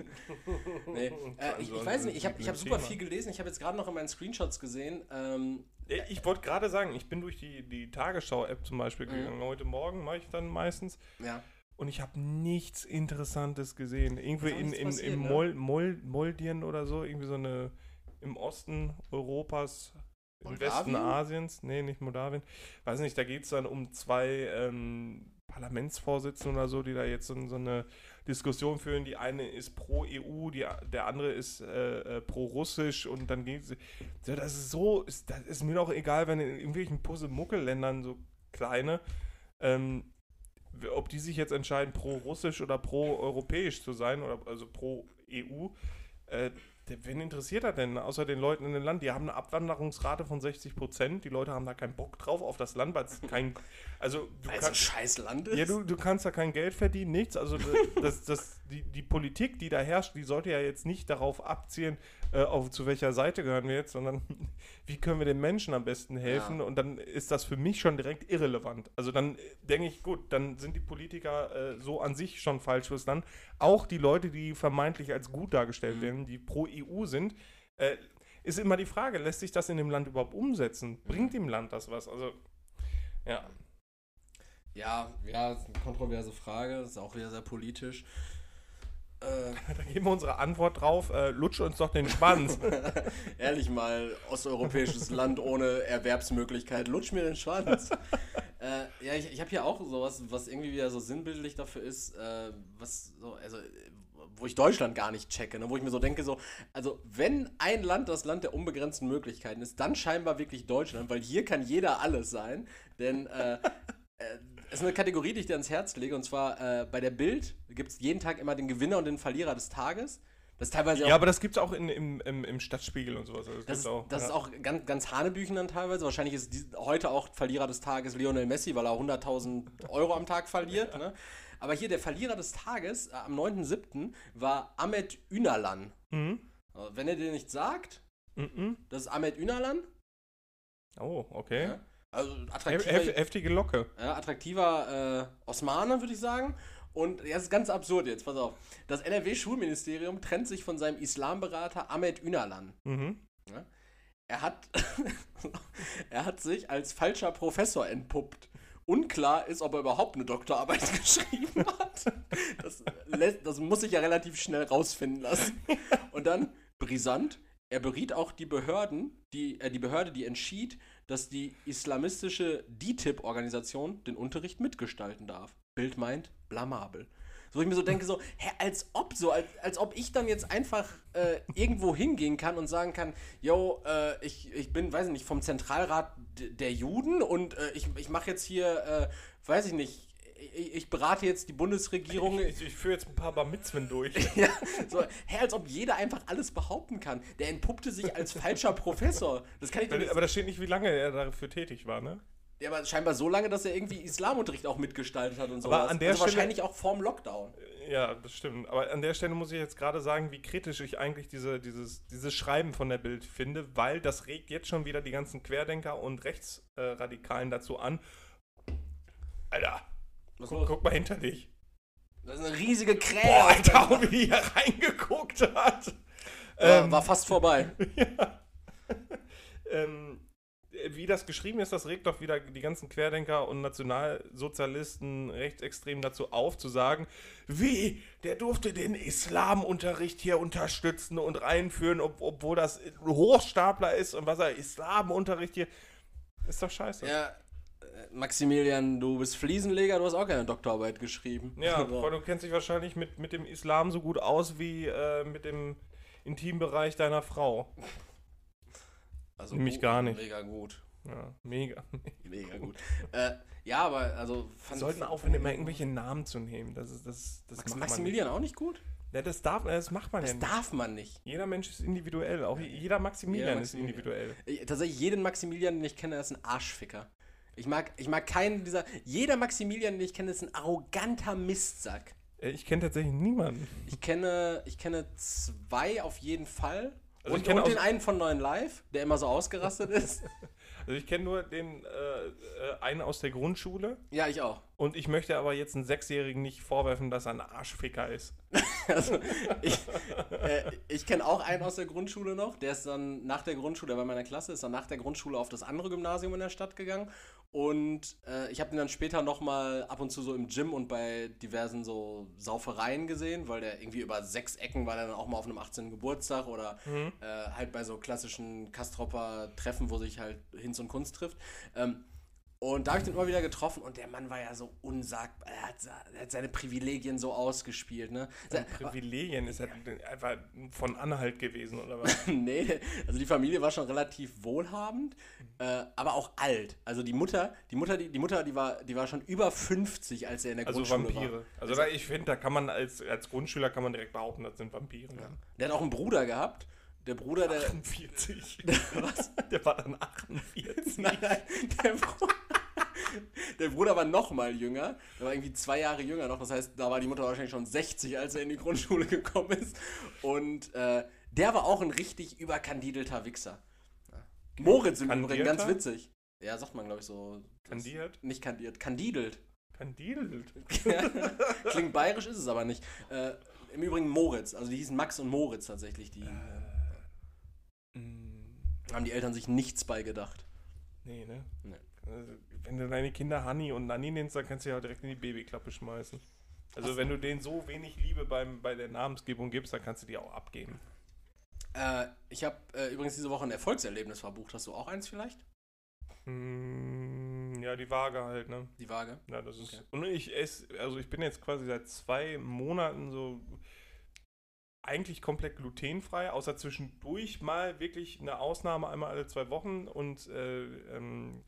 nee. äh, ich, ich weiß nicht, ich habe hab super viel gelesen, ich habe jetzt gerade noch in meinen Screenshots gesehen, ähm, Ja, Ich wollte gerade sagen, ich bin durch die, die Tagesschau-App zum Beispiel Mhm. gegangen. Heute Morgen mache ich dann meistens. ja. Und ich habe nichts Interessantes gesehen. Irgendwie in, in, passiert, in ne? Mol, Mol, Moldien oder so, irgendwie so eine im Osten Europas, im Westen Moldawien? Asiens. Nee, nicht Moldawien. Weiß nicht, da geht es dann um zwei ähm, Parlamentsvorsitzende oder so, die da jetzt so, so eine Diskussion führen. Die eine ist pro EU, die, der andere ist äh, äh, pro russisch und dann geht es. Das ist so, ist, das ist mir doch egal, wenn in irgendwelchen Pusse-Muckel-Ländern so kleine, ähm, ob die sich jetzt entscheiden, pro-russisch oder pro-europäisch zu sein, oder also pro-EU, äh, der- wen interessiert das denn? Außer den Leuten in dem Land. Die haben eine Abwanderungsrate von 60 Prozent. Die Leute haben da keinen Bock drauf auf das Land, weil es kein. Also, du Weil es ein kannst. scheiß Land ist. Ja, du, du kannst da kein Geld verdienen, nichts. Also das, das, die, die Politik, die da herrscht, die sollte ja jetzt nicht darauf abzielen, äh, auf zu welcher Seite gehören wir jetzt, sondern wie können wir den Menschen am besten helfen. Ja. Und dann ist das für mich schon direkt irrelevant. Also dann äh, denke ich, gut, dann sind die Politiker äh, so an sich schon falsch fürs Land. Auch die Leute, die vermeintlich als gut dargestellt Mhm. werden, die pro EU sind, äh, ist immer die Frage, lässt sich das in dem Land überhaupt umsetzen? Bringt dem Land das was? Also, ja. Ja, ja, das ist eine kontroverse Frage, ist auch wieder sehr politisch. Äh, Da geben wir unsere Antwort drauf. Äh, lutsch uns doch den Schwanz. ehrlich mal, osteuropäisches Land ohne Erwerbsmöglichkeit, lutsch mir den Schwanz. äh, ja, ich, ich habe hier auch sowas, was irgendwie wieder so sinnbildlich dafür ist, äh, was so, also, wo ich Deutschland gar nicht checke, ne? wo ich mir so denke, so, also wenn ein Land das Land der unbegrenzten Möglichkeiten ist, dann scheinbar wirklich Deutschland, weil hier kann jeder alles sein, denn äh, äh, ist eine Kategorie, die ich dir ans Herz lege, und zwar äh, bei der Bild gibt es jeden Tag immer den Gewinner und den Verlierer des Tages. Das ist teilweise auch ja, aber das gibt es auch in, im, im, im Stadtspiegel und sowas. Also das, gibt's auch, das ja. ist auch ganz, ganz Hanebüchen dann teilweise. Wahrscheinlich ist dies, heute auch Verlierer des Tages Lionel Messi, weil er 100.000 Euro am Tag verliert. Ne? Aber hier der Verlierer des Tages äh, am 9.7. war Ahmed Ünalan. Mhm. Äh, Wenn er dir nicht sagt, Mhm. das ist Ahmed Ünalan. Oh, okay. Ja. Also attraktiver, hef, heftige Locke. ja, attraktiver äh, Osmane, würde ich sagen. Und ja, das ist ganz absurd jetzt, pass auf. Das NRW-Schulministerium trennt sich von seinem Islamberater Ahmed Ünalan. Mhm. Er hat, er hat sich als falscher Professor entpuppt. Unklar ist, ob er überhaupt eine Doktorarbeit geschrieben hat. Das, lässt, das muss ich ja relativ schnell rausfinden lassen. Und dann, brisant, er beriet auch die Behörden, die, äh, die Behörde, die entschied, dass die islamistische DTIP-Organisation den Unterricht mitgestalten darf. Bild meint, blamabel. So, ich mir so denke, so, hä, als ob so, als, als ob ich dann jetzt einfach äh, irgendwo hingehen kann und sagen kann, yo, äh, ich, ich bin, weiß ich nicht, vom Zentralrat der Juden und äh, ich, ich mache jetzt hier, äh, weiß ich nicht, ich, berate jetzt die Bundesregierung. Ich, ich, ich führe jetzt ein paar Bar Mitzwen durch. ja, so, hä, als ob jeder einfach alles behaupten kann. Der entpuppte sich als falscher Professor. Das kann ich nicht Aber da steht nicht, wie lange er dafür tätig war, ne? Ja, aber scheinbar so lange, dass er irgendwie Islamunterricht auch mitgestaltet hat und so. Aber an der also Stelle- wahrscheinlich auch vorm Lockdown. Ja, das stimmt. Aber an der Stelle muss ich jetzt gerade sagen, wie kritisch ich eigentlich diese, dieses, dieses Schreiben von der Bild finde, weil das regt jetzt schon wieder die ganzen Querdenker und Rechtsradikalen dazu an. Alter, guck, guck mal hinter dich. Das ist eine riesige Krähe. Boah, Alter, wie die hier reingeguckt hat. war, Ähm, war fast vorbei. ähm, wie das geschrieben ist, das regt doch wieder die ganzen Querdenker und Nationalsozialisten rechtsextrem dazu auf, zu sagen, wie, der durfte den Islamunterricht hier unterstützen und reinführen, ob, obwohl das Hochstapler ist und was er, Islamunterricht hier, ist doch scheiße. Ja, Maximilian, du bist Fliesenleger, du hast auch keine Doktorarbeit geschrieben. Ja, weil du kennst dich wahrscheinlich mit, mit dem Islam so gut aus wie äh, mit dem Intimbereich deiner Frau. also nämlich gar nicht. Mega gut. Ja, mega. Mega gut. äh, ja, aber also. Wir fand- sollten aufhören, immer irgendwelche Namen zu nehmen. Das ist das, das Max macht Maximilian auch nicht gut? Ja, das darf, das macht man Das ja nicht. darf man nicht. Jeder Mensch ist individuell. Auch jeder Maximilian Jeder ist Maximilian. individuell. Ich, tatsächlich, jeden Maximilian, den ich kenne, ist ein Arschficker. Ich mag, ich mag keinen dieser. Jeder Maximilian, den ich kenne, ist ein arroganter Mistsack. Äh, Ich kenne tatsächlich niemanden. Ich kenne, ich kenne zwei auf jeden Fall. Also ich und kenne und den einen von Neuen Live, der immer so ausgerastet ist. Also ich kenne nur den äh, äh, einen aus der Grundschule. Ja, ich auch. Und ich möchte aber jetzt einen Sechsjährigen nicht vorwerfen, dass er ein Arschficker ist. Also, ich äh, ich kenne auch einen aus der Grundschule noch. Der ist dann nach der Grundschule, der war in meiner Klasse, ist dann nach der Grundschule auf das andere Gymnasium in der Stadt gegangen. Und äh, ich habe ihn dann später nochmal ab und zu so im Gym und bei diversen so Saufereien gesehen, weil der irgendwie über sechs Ecken war der dann auch mal auf einem 18. Geburtstag oder äh, halt bei so klassischen Kastropper Treffen, wo sich halt Hinz und Kunst trifft. Ähm, und da habe ich den immer wieder getroffen und der Mann war ja so unsagbar. Er hat, er hat seine Privilegien so ausgespielt, ne? Privilegien ist halt einfach von Anhalt gewesen, oder was? nee, also die Familie war schon relativ wohlhabend, äh, aber auch alt. Also die Mutter, die Mutter, die, die Mutter, die war, die war schon über 50, als er in der Also Grundschule Vampire. war. Also da, ich finde, da kann man als, als Grundschüler kann man direkt behaupten, das sind Vampire. Der hat auch einen Bruder gehabt. Der Bruder, der. 48. Was? Der war dann 48. Nein, nein, der Bruder. Der Bruder war noch mal jünger. Der war irgendwie zwei Jahre jünger noch. Das heißt, da war die Mutter wahrscheinlich schon 60, als er in die Grundschule gekommen ist. Und äh, der war auch ein richtig überkandidelter Wichser. Moritz im Übrigen, ganz witzig. Ja, sagt man, glaube ich, so. Kandiert? Nicht kandiert, kandidelt. Kandidelt. Klingt bayerisch, ist es aber nicht. Äh, Im Übrigen Moritz. Also die hießen Max und Moritz tatsächlich. Die äh, Mm, haben die Eltern sich nichts beigedacht. Nee, ne? Nee. Also, wenn du deine Kinder Hanni und Nanni nennst, dann kannst du ja auch direkt in die Babyklappe schmeißen. Also wenn du denen so wenig Liebe beim, bei der Namensgebung gibst, dann kannst du die auch abgeben. Äh, ich habe äh, übrigens diese Woche ein Erfolgserlebnis verbucht. Hast du auch eins vielleicht? Mm, ja, die Waage halt, ne? Die Waage? Ja, das ist. Okay. Und ich esse, also ich bin jetzt quasi seit zwei Monaten so eigentlich komplett glutenfrei, außer zwischendurch mal wirklich eine Ausnahme einmal alle zwei Wochen und äh, ähm,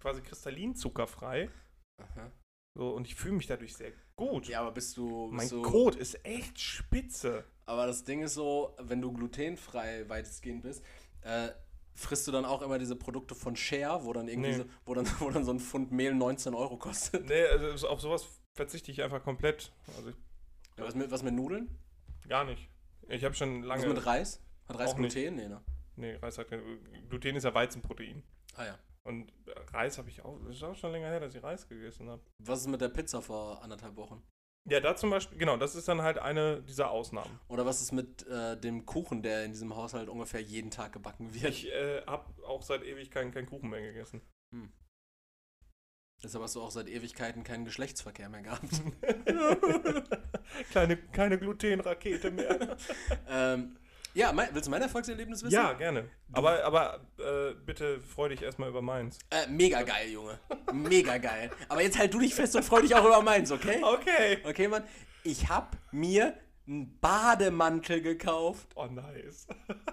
quasi kristallinzuckerfrei. Aha. So, und ich fühle mich dadurch sehr gut. Ja, aber bist du. mein Bist du Kot ist echt spitze. aber das Ding ist so, wenn du glutenfrei weitestgehend bist, äh, frisst du dann auch immer diese Produkte von Share, wo dann irgendwie Nee. so, wo dann, wo dann so ein Pfund Mehl 19 Euro kostet. Nee, also auf sowas verzichte ich einfach komplett. Also ich, Ja, was, mit, was mit Nudeln? gar nicht. Ich habe schon Was lange. mit Reis? Hat Reis Auch nicht. Gluten? Nee, ne? Nee, Reis hat Gluten ist ja Weizenprotein. Ah ja. Und Reis habe ich auch. Ist auch schon länger her, dass ich Reis gegessen habe. Was ist mit der Pizza vor anderthalb Wochen? Ja, da zum Beispiel, genau, das ist dann halt eine dieser Ausnahmen. Oder was ist mit äh, dem Kuchen, der in diesem Haushalt ungefähr jeden Tag gebacken wird? Ich äh, habe auch seit ewig keinen kein Kuchen mehr gegessen. Deshalb hast du auch seit Ewigkeiten keinen Geschlechtsverkehr mehr gehabt. Kleine, keine Glutenrakete mehr. ähm, ja, mein, willst du mein Erfolgserlebnis wissen? ja, gerne. Aber, aber äh, bitte freu dich erstmal über meins. Äh, mega geil, Junge. Mega geil. Aber jetzt halt du dich fest und freu dich auch über meins, okay? Okay. Okay, Mann. Ich hab mir einen Bademantel gekauft. Oh, nice.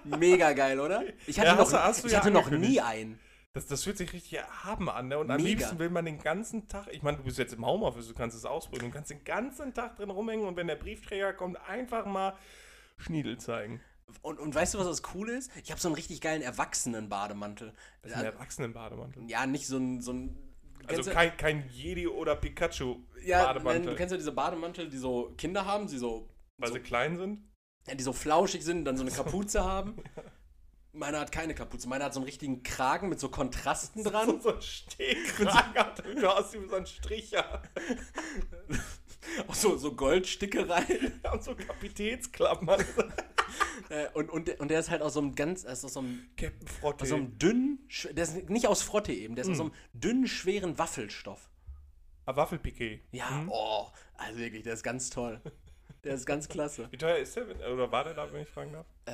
Mega geil, oder? Ich hatte Ja, noch, hast du- hast ich ja hatte noch angekündigt. nie einen. Das, das fühlt sich richtig erhaben an, ne? Und am Mega. liebsten will man den ganzen Tag, ich meine, du bist jetzt im Homeoffice, du kannst es ausprobieren, du kannst den ganzen Tag drin rumhängen und wenn der Briefträger kommt, einfach mal Schniedel zeigen. Und, und weißt du, was das Coole ist? Ich habe so einen richtig geilen Erwachsenen-Bademantel. Das ist ein Erwachsenenbademantel. Ja, nicht so ein. So ein Also kein, kein Jedi oder Pikachu ja, nein, du kennst ja diese Bademantel, die so Kinder haben, die so, weil so, sie klein sind. ja, die so flauschig sind, dann so eine Kapuze haben. Meiner hat keine Kapuze. Meiner hat so einen richtigen Kragen mit so Kontrasten So, dran. so ein Stehkragen du hast wie so ein Stricher. Auch so, so Goldstickereien. Und so Kapitänsklappen. Äh, und, und, der- und der ist halt aus so einem ganz, ist aus so einem, Captain Frotte. aus so einem dünnen, der ist nicht aus Frotte eben, der ist aus so einem dünnen, schweren Waffelstoff. Ah, Waffelpiquet. Ja, oh, also wirklich, der ist ganz toll. Der ist ganz klasse. Wie teuer ist der? Oder war der da, wenn ich fragen darf? Äh,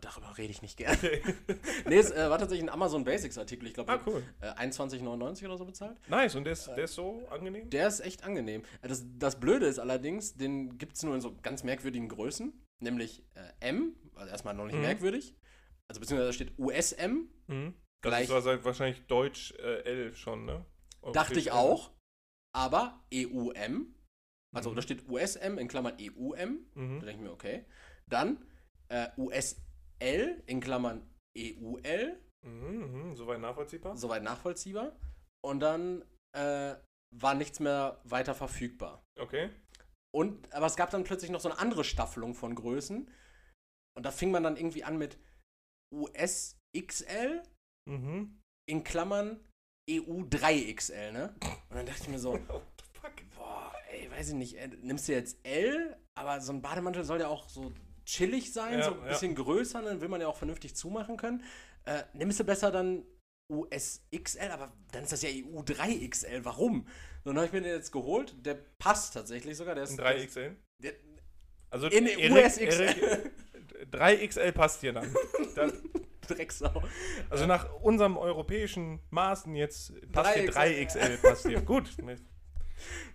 darüber rede ich nicht gern. nee, es äh, war tatsächlich ein Amazon Basics Artikel. Ich glaube, Ah, cool. äh, 21,99 oder so bezahlt. Nice, und der ist, der ist so angenehm? Der ist echt angenehm. Äh, Das, das Blöde ist allerdings, den gibt es nur in so ganz merkwürdigen Größen. Nämlich äh, M, also erstmal noch nicht Mhm. merkwürdig. Also beziehungsweise da steht USM. Mhm. Das ist also wahrscheinlich Deutsch äh, L schon, ne? Dachte ich Europäisch L. auch. Aber EUM. Also Mhm. da steht USM in Klammern EUM. Da Mhm. denke ich mir, okay. Dann äh, USL in Klammern EUL. Mhm, mhm, soweit nachvollziehbar. Soweit nachvollziehbar. Und dann äh, war nichts mehr weiter verfügbar. Okay. Und, aber es gab dann plötzlich noch so eine andere Staffelung von Größen. Und da fing man dann irgendwie an mit USXL Mhm. in Klammern EU3XL, ne? Und dann dachte ich mir so, What the fuck? boah, ey, weiß ich nicht, äh, nimmst du jetzt L, aber so ein Bademantel soll ja auch so chillig sein, Ja, so ein ja. bisschen größer, dann will man ja auch vernünftig zumachen können. Äh, nimmst du besser dann USXL, aber dann ist das ja EU3XL, warum? Dann habe ich mir den jetzt geholt, der passt tatsächlich sogar, der ist Ein 3XL? Der, Also in Erik- USXL. Erik- 3XL passt hier dann. dann. Drecksau. Also nach unserem europäischen Maßen jetzt passt hier 3XL. 3XL passt hier. Gut.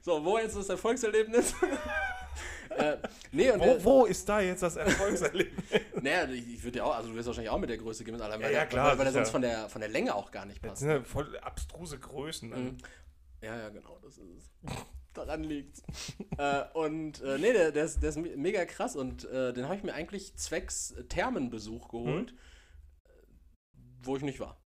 So, wo jetzt das Erfolgserlebnis? äh, nee, und Wo, der, wo ist da jetzt das Erfolgserlebnis? naja, ich, ich würde ja auch, also du wirst wahrscheinlich auch mit der Größe gehen, allein weil, Ja, ja, der, klar, weil, weil sicher. sonst von der, von der Länge auch gar nicht Das passt. sind ja voll abstruse Größen. Mhm. Ja, ja, genau, das ist es. Daran liegt's. äh, und äh, nee, der, der, ist, der ist me- mega krass und äh, den habe ich mir eigentlich zwecks Thermenbesuch geholt, Mhm. wo ich nicht war.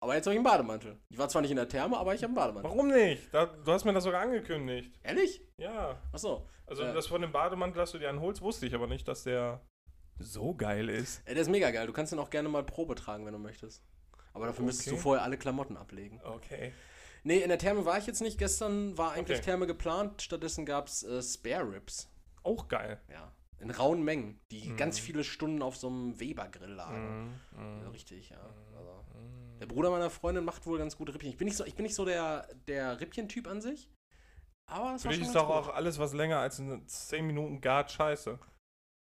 Aber jetzt habe ich einen Bademantel. Ich war zwar nicht in der Therme, aber ich habe einen Bademantel. Warum nicht? Da, du hast mir das sogar angekündigt. Ehrlich? Ja. Achso. Also Äh. das von dem Bademantel, dass du dir einen holst, wusste ich aber nicht, dass der so geil ist. Ja, der ist mega geil. Du kannst den auch gerne mal Probe tragen, wenn du möchtest. Aber dafür müsstest du Okay. vorher alle Klamotten ablegen. Okay. Nee, in der Therme war ich jetzt nicht. Gestern war eigentlich Okay. Therme geplant. Stattdessen gab es äh, Spare Ribs. Auch geil. Ja. In rauen Mengen, die Mhm. ganz viele Stunden auf so einem Weber-Grill lagen. Mhm. Ja, richtig, ja. Also, der Bruder meiner Freundin macht wohl ganz gute Rippchen. Ich bin nicht so, ich bin nicht so der, der Rippchen-Typ an sich. Aber es Für dich schon ist doch auch alles, was länger als eine 10 Minuten gart, scheiße.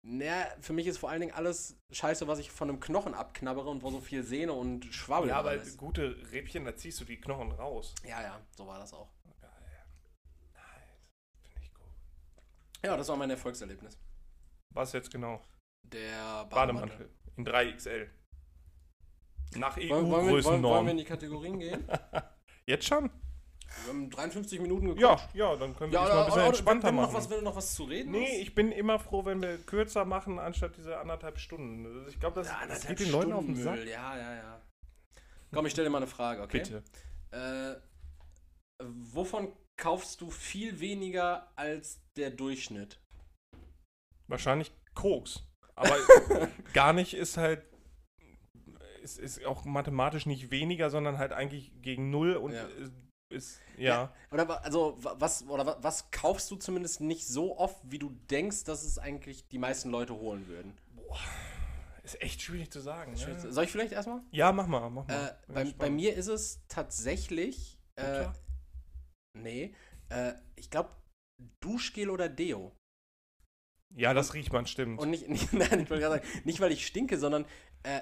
Naja, für mich ist vor allen Dingen alles scheiße, was ich von einem Knochen abknabbere und wo so viel Sehne und Schwabbel Ja, aber ist. gute Rippchen, da ziehst du die Knochen raus. Ja, ja, so war das auch. Geil. Nice. Finde ich gut. Ja, das war mein Erfolgserlebnis. Was jetzt genau? Der Bademantel. Bademantel. In 3XL. Nach Wollen, wollen, wir, wollen, wir EU-Größennorm. in die Kategorien gehen? Jetzt schon? Wir haben 53 Minuten Ja, gequatscht. ja, dann können wir Ja, das mal ein bisschen oder, entspannter wenn, du noch machen. was, wenn du noch was zu reden Nee, hast? ich bin immer froh, wenn wir kürzer machen, anstatt diese anderthalb Stunden. Also Ich glaube, das, Ja, das geht den Leuten auf den Sack. Ja, ja, ja. Komm, ich stelle dir mal eine Frage, okay? Bitte. Äh, wovon kaufst du viel weniger als der Durchschnitt? Wahrscheinlich Koks. Aber gar nicht ist halt. Ist, ist auch mathematisch nicht weniger, sondern halt eigentlich gegen Null und Ja. ist- ist. Ja. Oder also wa- was oder wa- was kaufst du zumindest nicht so oft, wie du denkst, dass es eigentlich die meisten Leute holen würden? Ist echt schwierig zu sagen. Ne? Soll ich vielleicht erstmal? Ja, mach mal, mach mal. Äh, bei, bei mir ist es tatsächlich. Äh, nee. Äh, ich glaube Duschgel oder Deo. Ja, das riecht man, stimmt. Und nicht, nicht, nein, ich wollte gerade sagen, nicht weil ich stinke, sondern äh,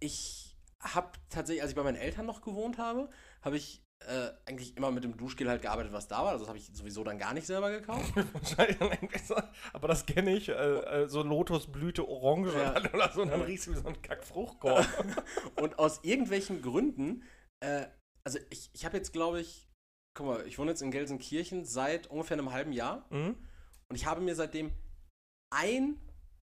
ich habe tatsächlich, als ich bei meinen Eltern noch gewohnt habe, habe ich äh, eigentlich immer mit dem Duschgel halt gearbeitet, was da war. Also das habe ich sowieso dann gar nicht selber gekauft. Aber das kenne ich, äh, äh, so Lotusblüte Orange Ja. oder so, und dann riechst du wie so ein Kackfruchtkorb. Und aus irgendwelchen Gründen Äh, also ich, ich habe jetzt, glaube ich, guck mal, ich wohne jetzt in Gelsenkirchen seit ungefähr einem halben Jahr Mhm. und ich habe mir seitdem ein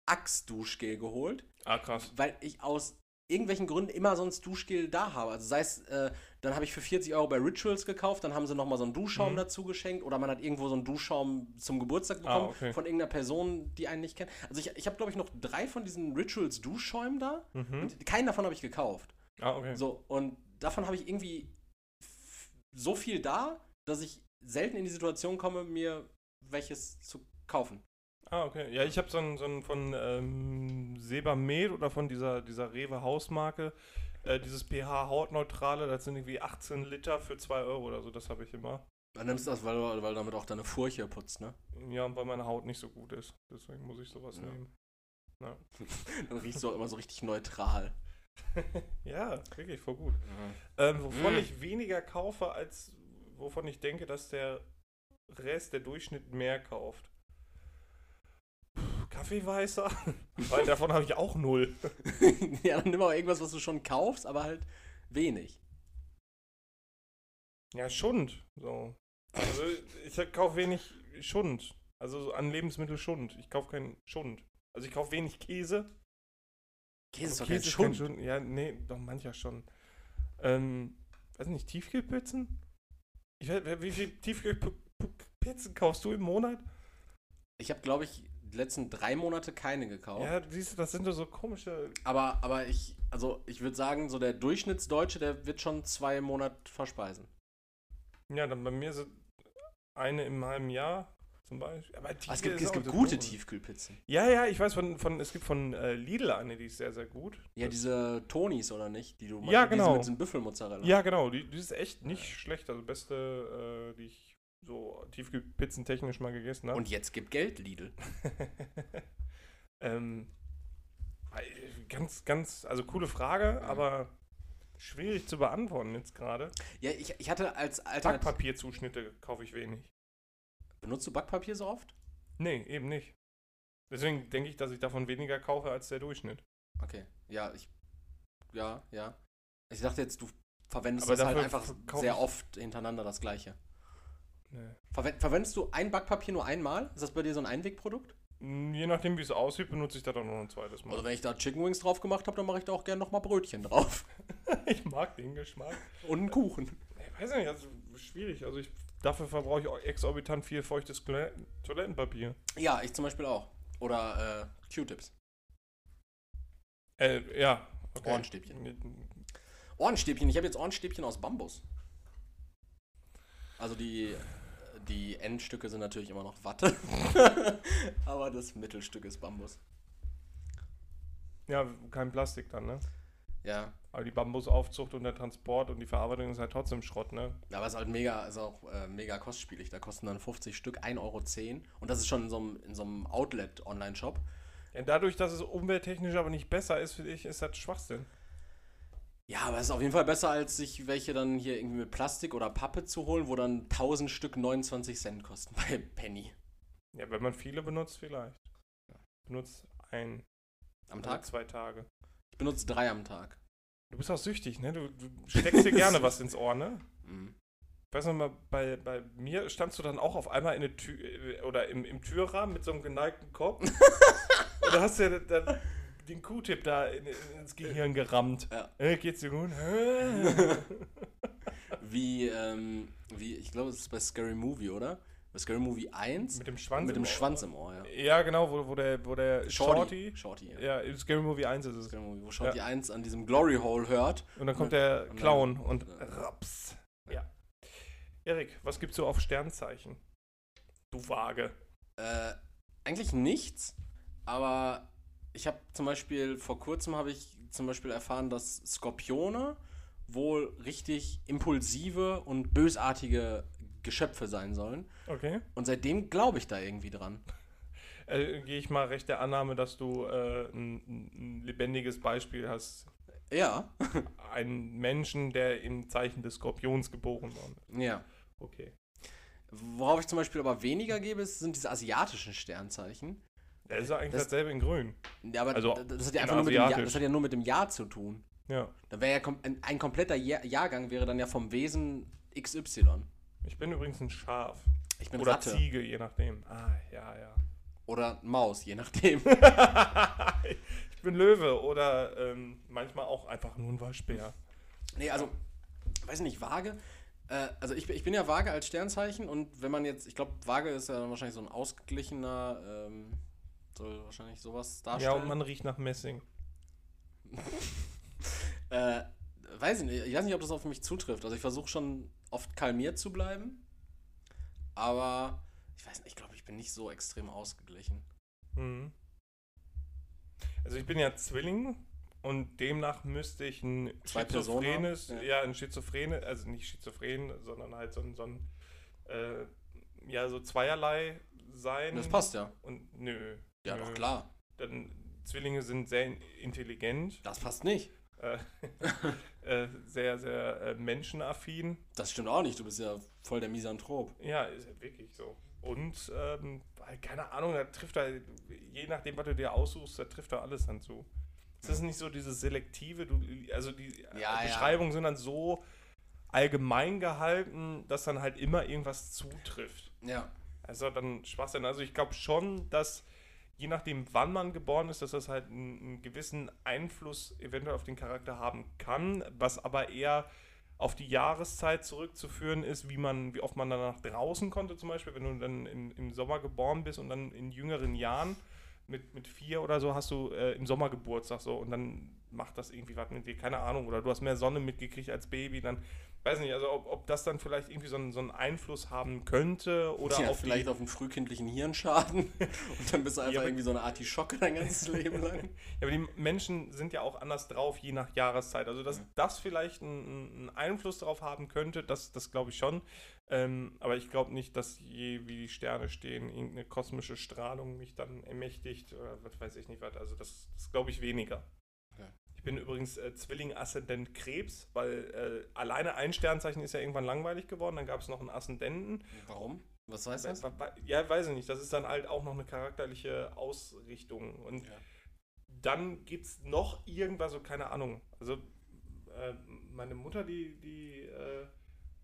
Axe-Duschgel geholt, Ah, krass. weil ich aus irgendwelchen Gründen immer sonst Duschgel da habe. Also sei es, äh, dann habe ich für 40 Euro bei Rituals gekauft, dann haben sie nochmal so einen Duschschaum Mhm. dazu geschenkt oder man hat irgendwo so einen Duschschaum zum Geburtstag Ah, bekommen okay. von irgendeiner Person, die einen nicht kennt. Also ich, ich habe, glaube ich, noch drei von diesen Rituals Duschschäumen da Mhm. und keinen davon habe ich gekauft. Ah, okay. So, und davon habe ich irgendwie so viel da, dass ich selten in die Situation komme, mir welches zu kaufen. Ah, okay. Ja, ich habe so ein, so ein von ähm, Sebamed oder von dieser, dieser Rewe Hausmarke, äh, dieses pH Hautneutrale, das sind irgendwie 18 Liter für 2 Euro oder so, das habe ich immer. Dann nimmst du das, weil, du- weil damit auch deine Furche putzt, ne? Ja, und weil meine Haut nicht so gut ist. Deswegen muss ich sowas Ja. nehmen. Dann riechst du auch immer so richtig neutral. Ja, wirklich, voll gut. Ähm, wovon Mm. ich weniger kaufe, als wovon ich denke, dass der Rest, der Durchschnitt mehr kauft. Kaffeeweißer? Weil davon habe ich auch null. ja, dann nimm auch irgendwas, was du schon kaufst, aber halt wenig. Ja, Schund. So. Also ich kaufe wenig Schund. Also so an Lebensmittel Schund. Ich kaufe keinen Schund. Also ich kaufe wenig Käse. Käse ist doch Aber kein Schund. Schund. Ja, nee, doch mancher schon. Ähm, weiß nicht, Tiefkühlpizzen? Ich wie viel Tiefkühlpizzen kaufst du im Monat? Ich habe, glaube ich, die letzten drei Monate keine gekauft. Ja, siehst du, das sind so komische. Aber, aber ich, also ich würde sagen, so der Durchschnittsdeutsche, der wird schon zwei im Monat verspeisen. Ja, dann bei mir sind eine im halben Jahr zum Beispiel. Aber Aber es gibt, es gibt gute doof. Tiefkühlpizzen. Ja, ja, ich weiß von, von es gibt von äh, Lidl eine, die ist sehr, sehr gut. Ja, Das- diese Tonis, oder nicht? Die du Ja, diese genau. mit diesem Büffelmozzarella. Ja, genau, die, die ist echt nicht schlecht. Also beste, äh, die ich so Tiefkühlpizzen technisch mal gegessen habe. Und jetzt gibt Geld, Lidl. ähm, äh, ganz, ganz, also coole Frage, aber schwierig zu beantworten jetzt gerade. Ja, ich, ich hatte als Alternative. Backpapierzuschnitte kaufe ich wenig. Benutzt du Backpapier so oft? Nee, eben nicht. Deswegen denke ich, dass ich davon weniger kaufe als der Durchschnitt. Okay. Ja, ich. Ja, ja. Ich dachte jetzt, du verwendest Aber das halt einfach sehr oft hintereinander das gleiche. Nee. Verwend, verwendest du ein Backpapier nur einmal? Ist das bei dir so ein Einwegprodukt? Mm, Je nachdem, wie es aussieht, benutze ich das auch noch ein zweites Mal. Also wenn ich da Chicken Wings drauf gemacht habe, dann mache ich da auch gerne nochmal Brötchen drauf. ich mag den Geschmack. Und einen Kuchen. Ich weiß nicht, also schwierig. Also ich, dafür verbrauche ich auch exorbitant viel feuchtes Toilett- Toilettenpapier. Ja, ich zum Beispiel auch. Oder äh, Q-Tips. Äh, ja. Okay. Ohrenstäbchen. Ohrenstäbchen. Ich habe jetzt Ohrenstäbchen aus Bambus. Also die, die Endstücke sind natürlich immer noch Watte. Aber das Mittelstück ist Bambus. Ja, kein Plastik dann, ne? Ja. Aber die Bambusaufzucht und der Transport und die Verarbeitung ist halt trotzdem Schrott, ne? Aber es ist halt mega, ist auch äh, mega kostspielig. Da kosten dann 50 Stück 1,10 Euro. Und das ist schon in so einem, in so einem Outlet-Online-Shop. Ja, dadurch, dass es umwelttechnisch aber nicht besser ist, finde ich, ist das Schwachsinn. Ja, aber es ist auf jeden Fall besser, als sich welche dann hier irgendwie mit Plastik oder Pappe zu holen, wo dann 1000 Stück 29 Cent kosten bei Penny. Ja, wenn man viele benutzt, vielleicht. Benutzt ein Am Tag? zwei Tage. Ich benutze drei am Tag. Du bist auch süchtig, ne? Du, du steckst dir gerne was ins Ohr, ne? Mhm. Ich weiß noch mal, bei, bei mir standst du dann auch auf einmal in der Tür äh, oder im, im Türrahmen mit so einem geneigten Kopf. und da hast du ja dann den Q-Tip da in, ins Gehirn gerammt. Ja. Äh, geht's dir gut? Wie, ähm, wie, ich glaube, es ist bei Scary Movie, oder? Bei Scary Movie 1 mit dem Schwanz. mit dem im. Schwanz im Ohr, ja. Ja, genau, wo, wo der, wo der Shorty. Shorty, ja. Ja, in Scary Movie 1 ist es. Scary Movie, wo Shorty 1 an diesem Glory Hole hört. Und dann kommt Ja. der Und dann- Clown und Ja. raps. Ja. Erik, was gibt's so auf Sternzeichen? Du Waage. Äh, eigentlich nichts, aber ich habe zum Beispiel, vor kurzem habe ich zum Beispiel erfahren, dass Skorpione wohl richtig impulsive und bösartige Geschöpfe sein sollen. Okay. Und seitdem glaube ich da irgendwie dran. Äh, Gehe ich mal recht der Annahme, dass du äh, ein, ein lebendiges Beispiel hast. Ja. Einen Menschen, der im Zeichen des Skorpions geboren worden ist. Ja. Okay. Worauf ich zum Beispiel aber weniger gebe, sind diese asiatischen Sternzeichen. Der ist ja eigentlich Das- dasselbe in grün. Ja, aber Also das, hat ja in einfach nur mit dem Jahr, das hat ja nur mit dem Jahr zu tun. Ja. Dann wäre ja kom ein, ein kompletter Jahr Jahrgang wäre dann ja vom Wesen XY. Ich bin übrigens ein Schaf. Ich bin Oder Ratte. Ziege, je nachdem. Ah, ja, ja. Oder Maus, je nachdem. ich bin Löwe oder ähm, manchmal auch einfach nur ein Waschbär. nee, also, weiß nicht, Waage. Äh, also ich, bin- ich bin ja Waage als Sternzeichen und wenn man jetzt, ich glaube, Waage ist ja dann wahrscheinlich so ein ausgeglichener, ähm, soll wahrscheinlich sowas Ja, darstellen. und man riecht nach Messing. Äh, weiß ich nicht, ich weiß nicht, ob das auf mich zutrifft. Also ich versuche schon oft kalmiert zu bleiben, aber ich weiß nicht, ich glaube, ich bin nicht so extrem ausgeglichen. Mhm. Also ich bin ja Zwilling und demnach müsste ich ein Zwei Personen schizophrenes, haben? ja. ein schizophrene, also nicht schizophren, sondern halt so ein, so ein äh, ja, so zweierlei sein. Das passt ja. Und nö. Ja, nö. doch klar. Dann, Zwillinge sind sehr intelligent, Das passt nicht. äh, äh, sehr, sehr äh, menschenaffin. Das stimmt auch nicht. Du bist ja voll der Misanthrop. Ja, ist ja wirklich so. Und, ähm, keine Ahnung, da trifft er, je nachdem, was du dir aussuchst, da trifft er alles dann zu. Es ist nicht so dieses Selektive, du, also die Ja, ja. Beschreibungen sind dann so allgemein gehalten, dass dann halt immer irgendwas zutrifft. Ja. Also dann Schwachsinn. Also ich glaube schon, dass je nachdem, wann man geboren ist, dass das halt einen, einen gewissen Einfluss eventuell auf den Charakter haben kann, was aber eher auf die Jahreszeit zurückzuführen ist, wie man, wie oft man dann nach draußen konnte, zum Beispiel, wenn du dann im, im Sommer geboren bist und dann in jüngeren Jahren mit, mit vier oder so hast du äh, im Sommer Geburtstag so und dann macht das irgendwie was mit dir, keine Ahnung, oder du hast mehr Sonne mitgekriegt als Baby, dann weiß nicht, also ob, ob das dann vielleicht irgendwie so einen, so einen Einfluss haben könnte oder ja, auf vielleicht auf einen frühkindlichen Hirnschaden. Und dann bist du einfach aber- irgendwie so eine Artischocke dein ganzes Leben lang. Ja, aber die Menschen sind ja auch anders drauf, je nach Jahreszeit. Also, dass das vielleicht einen, einen Einfluss darauf haben könnte, das, das glaube ich schon. Ähm, aber ich glaube nicht, dass je wie die Sterne stehen, irgendeine kosmische Strahlung mich dann ermächtigt oder was weiß ich nicht was. Also, das, das glaube ich weniger. Bin übrigens äh, Zwilling Aszendent Krebs, weil äh, alleine ein Sternzeichen ist ja irgendwann langweilig geworden. Dann gab es noch einen Aszendenten. Warum? Was heißt das? Ja, weiß ich nicht. Das ist dann halt auch noch eine charakterliche Ausrichtung. Und Ja. dann gibt es noch irgendwas, so keine Ahnung. Also äh, meine Mutter, die, die, äh,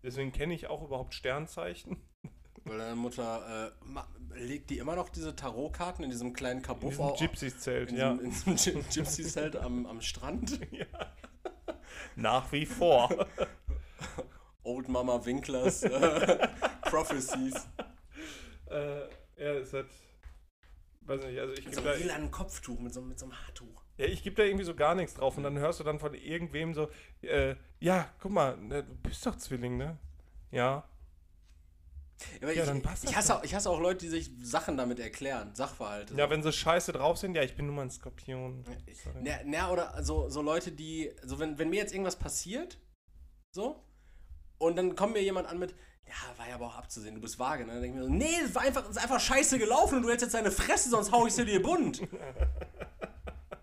deswegen kenne ich auch überhaupt Sternzeichen. Weil deine Mutter, äh, legt die immer noch diese Tarotkarten in diesem kleinen In Kabuff diesem au- Gypsies-Zelt, in ja. in diesem Gy- Gypsy-Zelt am, am Strand. Nach wie vor. Old Mama Winklers äh, Prophecies. äh, ja, es hat, weiß nicht, also ich Mit gebe so da, einem lilanen Kopftuch, mit so, mit so einem Haartuch. ja, ich geb da irgendwie so gar nichts drauf. Und dann hörst du dann von irgendwem so, äh, ja, guck mal, ne, du bist doch Zwilling, ne? Ja. Ja, Ja, ich, dann passt das ich, hasse auch, ich hasse auch Leute, die sich Sachen damit erklären, Sachverhalte. Ja, wenn sie scheiße drauf sind, ja, ich bin nur mal ein Skorpion. Na, na, oder so, so Leute, die, so wenn, wenn mir jetzt irgendwas passiert, so, und dann kommt mir jemand an mit, ja, war ja aber auch abzusehen, du bist vage, ne? Dann denke ich mir so, nee, es war einfach, es ist einfach scheiße gelaufen und du hättest jetzt deine Fresse, sonst hau ich sie dir bunt.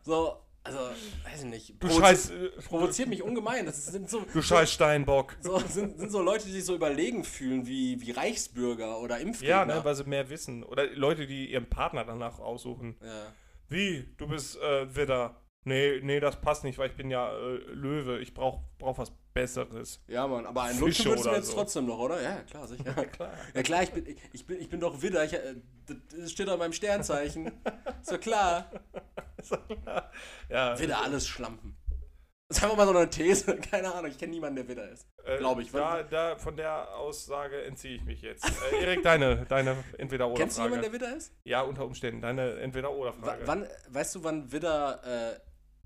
So, also, weiß ich nicht. Du scheiß, äh, Provoziert mich ungemein. Das sind so, du scheiß Steinbock. so, sind, sind so Leute, die sich so überlegen fühlen wie, wie Reichsbürger oder Impfgegner. Ja, ne, weil sie mehr wissen. Oder Leute, die ihren Partner danach aussuchen. ja. Wie? Du bist äh, Widder. Nee, nee, das passt nicht, weil ich bin ja äh, Löwe. Ich brauch, brauch was Besseres. Ja, Mann, aber ein Fische Lutschen würdest du jetzt so. trotzdem noch, oder? Ja, klar, sicher. Klar. Ja klar, ich bin, ich bin, ich bin doch Widder. Ich, äh, das steht doch in meinem Sternzeichen. Ist doch klar. ja, Widder, alles Schlampen. Das ist einfach mal so eine These. Keine Ahnung, ich kenne niemanden, der Widder ist. äh, glaub ich. Da, da, von der Aussage entziehe ich mich jetzt. Äh, Erik, deine, deine Entweder-Oder-Frage. Kennst du jemanden, der Widder ist? Ja, unter Umständen. Deine Entweder-Oder-Frage. wann, weißt du, wann Widder, äh,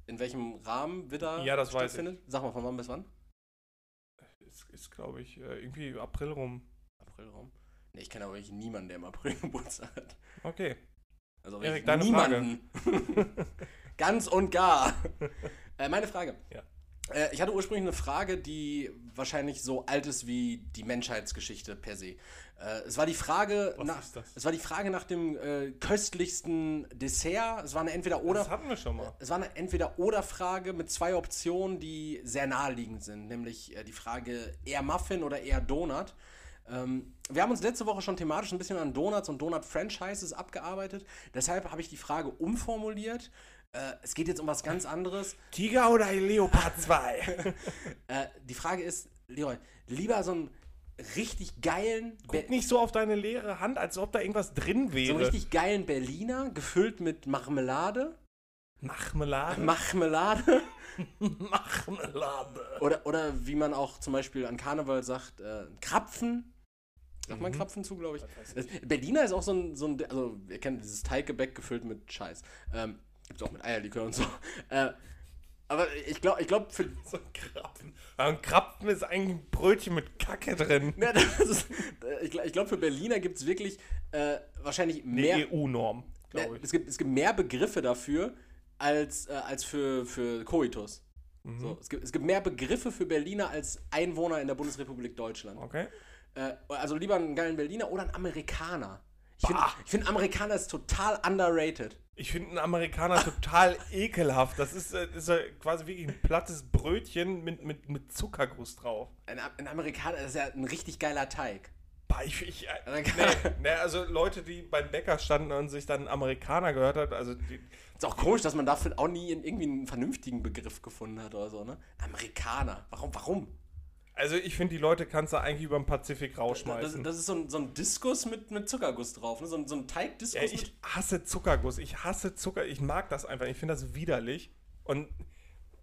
in welchem Rahmen Widder Ja, das weiß stattfindet? Sag mal, von wann bis wann? Ist, ist glaube ich, äh, irgendwie April rum. Aprilraum. Ne, ich kenne aber wirklich niemanden, der im April Geburtstag hat. Okay. Also Erik, deine niemanden. Ganz und gar. äh, meine Frage. Ja. Äh, ich hatte ursprünglich eine Frage, die wahrscheinlich so alt ist wie die Menschheitsgeschichte per se. Äh, es war die Frage Was nach, ist das? es war die Frage nach dem äh, köstlichsten Dessert. Es war eine entweder oder Das hatten wir schon mal. es war eine Entweder-Oder-Frage mit zwei Optionen, die sehr naheliegend sind. Nämlich äh, die Frage eher Muffin oder eher Donut. Ähm, wir haben uns letzte Woche schon thematisch ein bisschen an Donuts und Donut-Franchises abgearbeitet. Deshalb habe ich die Frage umformuliert. Äh, es geht jetzt um was ganz anderes. Tiger oder Leopard 2? Äh, die Frage ist, Leroy, lieber so einen richtig geilen, Be- Guck nicht so auf deine leere Hand, als ob da irgendwas drin so wäre. einen richtig geilen Berliner, gefüllt mit Marmelade. Marmelade. Marmelade. Marmelade. Oder, oder wie man auch zum Beispiel an Karneval sagt, äh, Krapfen. Sagt man Mhm. Krapfen zu, glaube ich. Das, Berliner ist auch so ein, so ein, also ihr kennt dieses Teiggebäck gefüllt mit Scheiß. Ähm, gibt's auch mit Eierlikör und so. Äh, aber ich glaube, ich glaube für, So ein Krapfen. Ein Krapfen ist eigentlich ein Brötchen mit Kacke drin. ja, ist, äh, ich, glaub- ich glaube für Berliner gibt es wirklich äh, wahrscheinlich mehr, Eine EU-Norm, glaube ich. es, gibt, es gibt mehr Begriffe dafür als, äh, als für, für Coitus. Mhm. So, es, gibt, es gibt mehr Begriffe für Berliner als Einwohner in der Bundesrepublik Deutschland. Okay. Äh, also lieber einen geilen Berliner oder einen Amerikaner. Ich finde, find, Amerikaner ist total underrated. Ich finde einen Amerikaner total ekelhaft. Das ist, äh, ist ja quasi wirklich ein plattes Brötchen mit, mit, mit Zuckerguss drauf. Ein, ein Amerikaner ist ja ein richtig geiler Teig. Bah, ich, ich, äh, nee, nee, also Leute, die beim Bäcker standen und sich dann Amerikaner gehört hat, also die, Ist auch komisch, dass man dafür auch nie irgendwie einen vernünftigen Begriff gefunden hat oder so, ne? Amerikaner. Warum? Warum? Also ich finde, die Leute kannst du eigentlich über den Pazifik Das, rausschmeißen. das ist so ein, so ein Diskus mit, mit Zuckerguss drauf, ne? So ein, so ein Teigdiskus ja, ich hasse Zuckerguss. Ich hasse Zucker. Ich mag das einfach. Ich finde das widerlich. Und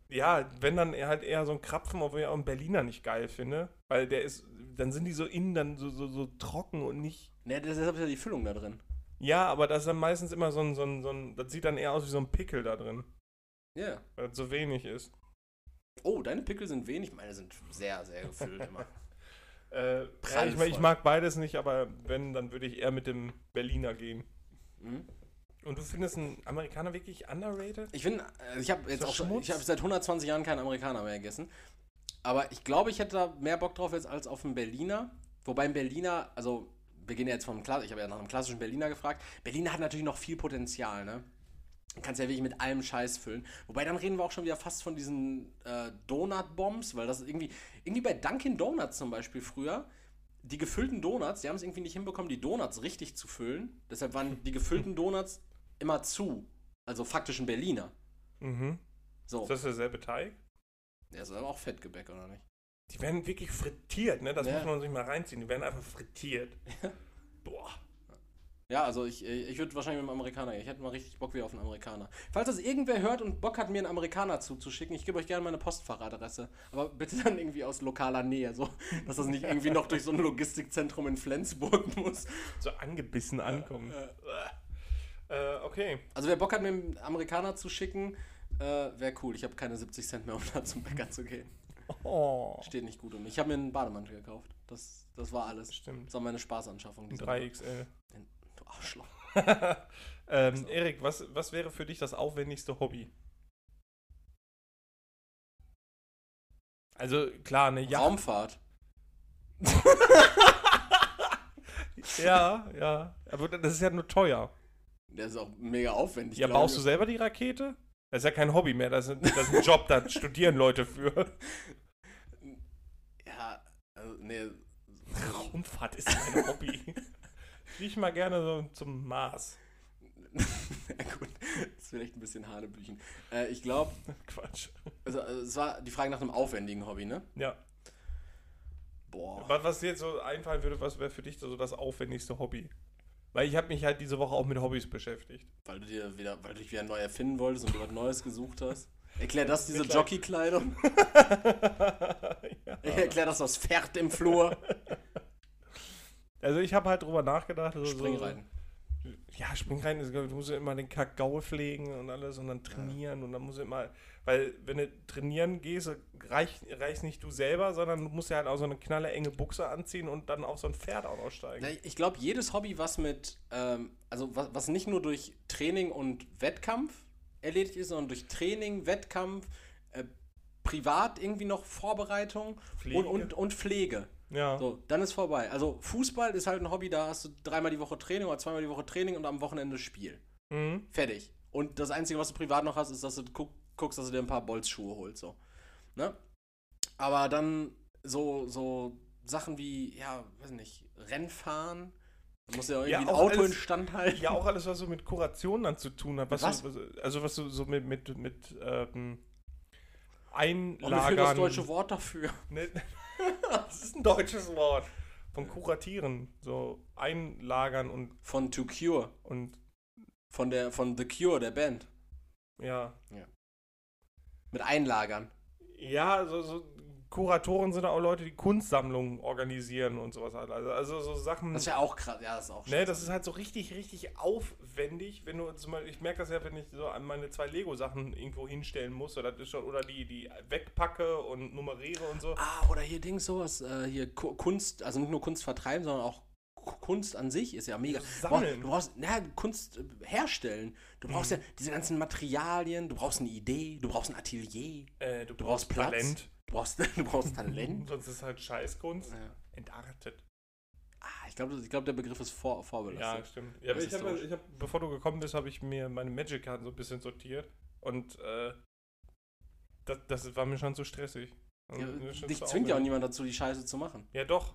ja, wenn dann halt eher so ein Krapfen, obwohl ich auch einen Berliner nicht geil finde, weil der ist, dann sind die so innen dann so, so, so trocken und nicht. Ne, deshalb ist ja die Füllung da drin. Ja, aber das ist dann meistens immer so ein, so ein, so ein, das sieht dann eher aus wie so ein Pickel da drin, Ja. weil das so wenig ist. Oh, deine Pickel sind wenig, meine sind sehr, sehr gefüllt immer. Äh, ja, ich, ich mag beides nicht, aber wenn, dann würde ich eher mit dem Berliner gehen. Mhm. Und du findest einen Amerikaner wirklich underrated? Ich finde, äh, ich habe jetzt auch schon, Schmutz? ich habe seit 120 Jahren keinen Amerikaner mehr gegessen. Aber ich glaube, ich hätte da mehr Bock drauf jetzt als auf einen Berliner. Wobei ein Berliner, also wir gehen ja jetzt vom Kla ich habe ja nach einem klassischen Berliner gefragt. Berliner hat natürlich noch viel Potenzial, ne? Du kannst ja wirklich mit allem Scheiß füllen. Wobei dann reden wir auch schon wieder fast von diesen äh, Donut-Bombs, weil das irgendwie, irgendwie bei Dunkin' Donuts zum Beispiel früher, die gefüllten Donuts, die haben es irgendwie nicht hinbekommen, die Donuts richtig zu füllen. Deshalb waren die gefüllten Donuts immer zu. Also faktisch ein Berliner. Mhm. So. Ist das derselbe Teig? Der ist aber auch Fettgebäck, oder nicht? Die werden wirklich frittiert, ne? Das Ja. muss man sich mal reinziehen. Die werden einfach frittiert. Boah. Ja, also ich, ich würde wahrscheinlich mit einem Amerikaner gehen. Ich hätte mal richtig Bock wieder auf einen Amerikaner. Falls das irgendwer hört und Bock hat, mir einen Amerikaner zuzuschicken, ich gebe euch gerne meine Postfachadresse. Aber bitte dann irgendwie aus lokaler Nähe, so, dass das nicht irgendwie noch durch so ein Logistikzentrum in Flensburg muss. So angebissen ankommen. Äh, okay. Also wer Bock hat, mir einen Amerikaner zu schicken, äh, wäre cool. Ich habe keine 70 Cent mehr, um da zum Bäcker zu gehen. Oh. Steht nicht gut um mich. Ich habe mir einen Bademantel gekauft. Das, das war alles. Stimmt. Das war meine Spaßanschaffung. Ein diese 3XL. Du Arschloch. ähm, Erik, was, was wäre für dich das aufwendigste Hobby? Also klar, eine Yacht. Raumfahrt. Ja, ja. Aber das ist ja nur teuer. Der ist auch mega aufwendig. Ja, baust du ich. selber die Rakete? Das ist ja kein Hobby mehr, das ist, das ist ein Job, da studieren Leute für. Ja, also, nee. Raumfahrt ist mein Hobby. Ich fliege mal gerne so zum Mars. ja, gut, das ist vielleicht ein bisschen Hanebüchen. Äh, ich glaube, Quatsch. also, also, es war die Frage nach einem aufwendigen Hobby, ne? Ja. Boah. Was, was dir jetzt so einfallen würde, was wäre für dich so das aufwendigste Hobby? Weil ich habe mich halt diese Woche auch mit Hobbys beschäftigt. Weil du dir wieder, weil du dich wieder neu erfinden wolltest und du was Neues gesucht hast. Erklär das diese. Jockeykleidung. ja. Erklär das das Pferd im Flur. Also ich habe halt drüber nachgedacht. So, Springreiten. So, ja, Springreiten, ist, du musst ja immer den Kakao pflegen und alles und dann trainieren und dann musst du immer, weil wenn du trainieren gehst, reicht, reicht nicht du selber, sondern du musst ja halt auch so eine knalle enge Buchse anziehen und dann auf so ein Pferd auch noch steigen. Ja, Ich glaube, jedes Hobby, was mit, ähm, also was, was nicht nur durch Training und Wettkampf erledigt ist, sondern durch Training, Wettkampf, äh, privat irgendwie noch Vorbereitung Pflege. Und, und, und Pflege. Ja. So, dann ist vorbei. Also Fußball ist halt ein Hobby, da hast du dreimal die Woche Training oder zweimal die Woche Training und am Wochenende Spiel. Mhm. Fertig. Und das Einzige, was du privat noch hast, ist, dass du guck, guckst, dass du dir ein paar Bolzschuhe holst. So. Ne? Aber dann so, so Sachen wie, ja, weiß nicht, Rennfahren, Da muss ja irgendwie Ja, ein Auto alles- instand halten. Ja, auch alles, was so mit Kuration dann zu tun hat. Was Was? Du, was- also was du so mit, mit, mit ähm, Oh, mir das Einlagern. deutsche Wort dafür. Ne, das ist ein deutsches Wort. Von kuratieren. So einlagern und, Von To Cure. und Von, der, von The Cure, der Band. ja. Mit Einlagern. Ja, so, so Kuratoren sind auch Leute, die Kunstsammlungen organisieren und sowas. halt. Also, also so Sachen. Das wäre auch krass. Ja, das ist auch Ne, das ist halt so richtig, richtig aufwendig, wenn du zum Beispiel, ich merke das ja, wenn ich so an meine zwei Lego-Sachen irgendwo hinstellen muss, oder, das ist schon, oder die, die wegpacke und nummeriere und so. Ah, oder hier Dings sowas, äh, hier Ku- Kunst, also nicht nur Kunst vertreiben, sondern auch Ku- Kunst an sich ist ja mega. Sammeln. Du brauchst, na, Kunst äh, herstellen. Du brauchst ja diese ganzen Materialien, du brauchst eine Idee, du brauchst ein Atelier, Äh, du, du brauchst Platz, Talent. Du brauchst, du brauchst Talent. Sonst ist halt Scheißkunst. Ja. Entartet. Ah, ich glaube, ich glaub, der Begriff ist vor, Ja, vorbelastet. stimmt. Ja, aber Das ich ist hab, doof. ich hab, bevor du gekommen bist, habe ich mir meine Magic-Karten so ein bisschen sortiert. Und äh, das, das war mir schon zu stressig. Und Ja, dich zwingt ja auch niemand dazu, die Scheiße zu machen. Ja, doch.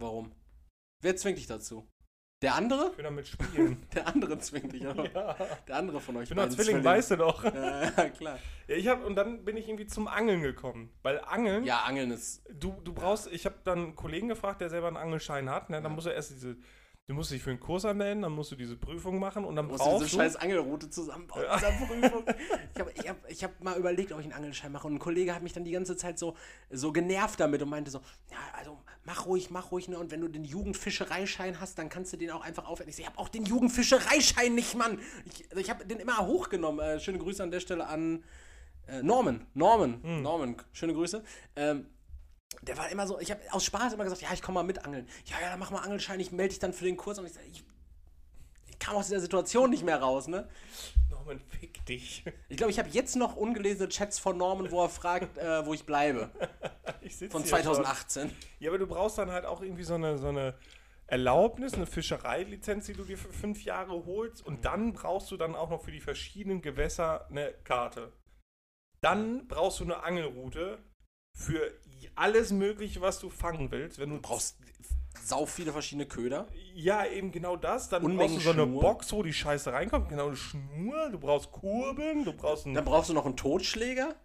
Warum? Wer zwingt dich dazu? Der andere? Ich will damit spielen. Der andere zwingt dich, aber ja. der andere von euch. Ich bin doch Zwilling, weißt du doch. Ja, klar. Ja, ich hab, und dann bin ich irgendwie zum Angeln gekommen. Weil Angeln, Ja, Angeln ist. du, du brauchst, ich habe dann einen Kollegen gefragt, der selber einen Angelschein hat. Ne? Dann Ja. muss er erst diese, du musst dich für einen Kurs anmelden, dann musst du diese Prüfung machen und dann Du musst diese brauchst du. scheiß Angelroute zusammenbauen. Ja. Prüfung. Ich habe ich hab, ich hab mal überlegt, ob ich einen Angelschein mache. Und ein Kollege hat mich dann die ganze Zeit so, so genervt damit und meinte so: Ja, also mach ruhig, mach ruhig. Ne? Und wenn du den Jugendfischereischein hast, dann kannst du den auch einfach aufwenden. Ich so, ich habe auch den Jugendfischereischein nicht, Mann. Ich, also ich habe den immer hochgenommen. Äh, schöne Grüße an der Stelle an äh, Norman. Norman. Hm. Norman, schöne Grüße. Ähm, der war immer so, ich habe aus Spaß immer gesagt, ja, ich komme mal mit angeln. Ja, ja, dann mach mal Angelschein, ich melde dich dann für den Kurs. Und ich sage, ich, ich kam aus dieser Situation nicht mehr raus, ne? Norman, fick dich. Ich glaube, ich habe jetzt noch ungelesene Chats von Norman, wo er fragt, äh, wo ich bleibe. Ich Von hier schon. 2018. Ja, aber du brauchst dann halt auch irgendwie so eine, so eine Erlaubnis, eine Fischereilizenz, die du dir für fünf Jahre holst. Und dann brauchst du dann auch noch für die verschiedenen Gewässer eine Karte. Dann brauchst du eine Angelroute für alles Mögliche, was du fangen willst. Wenn du Du brauchst sau viele verschiedene Köder. Ja, eben genau das. Dann Unmengen brauchst du so eine Schnur. Box, wo die Scheiße reinkommt. Genau eine Schnur. Du brauchst Kurbeln. Du brauchst einen Dann brauchst du noch einen Totschläger.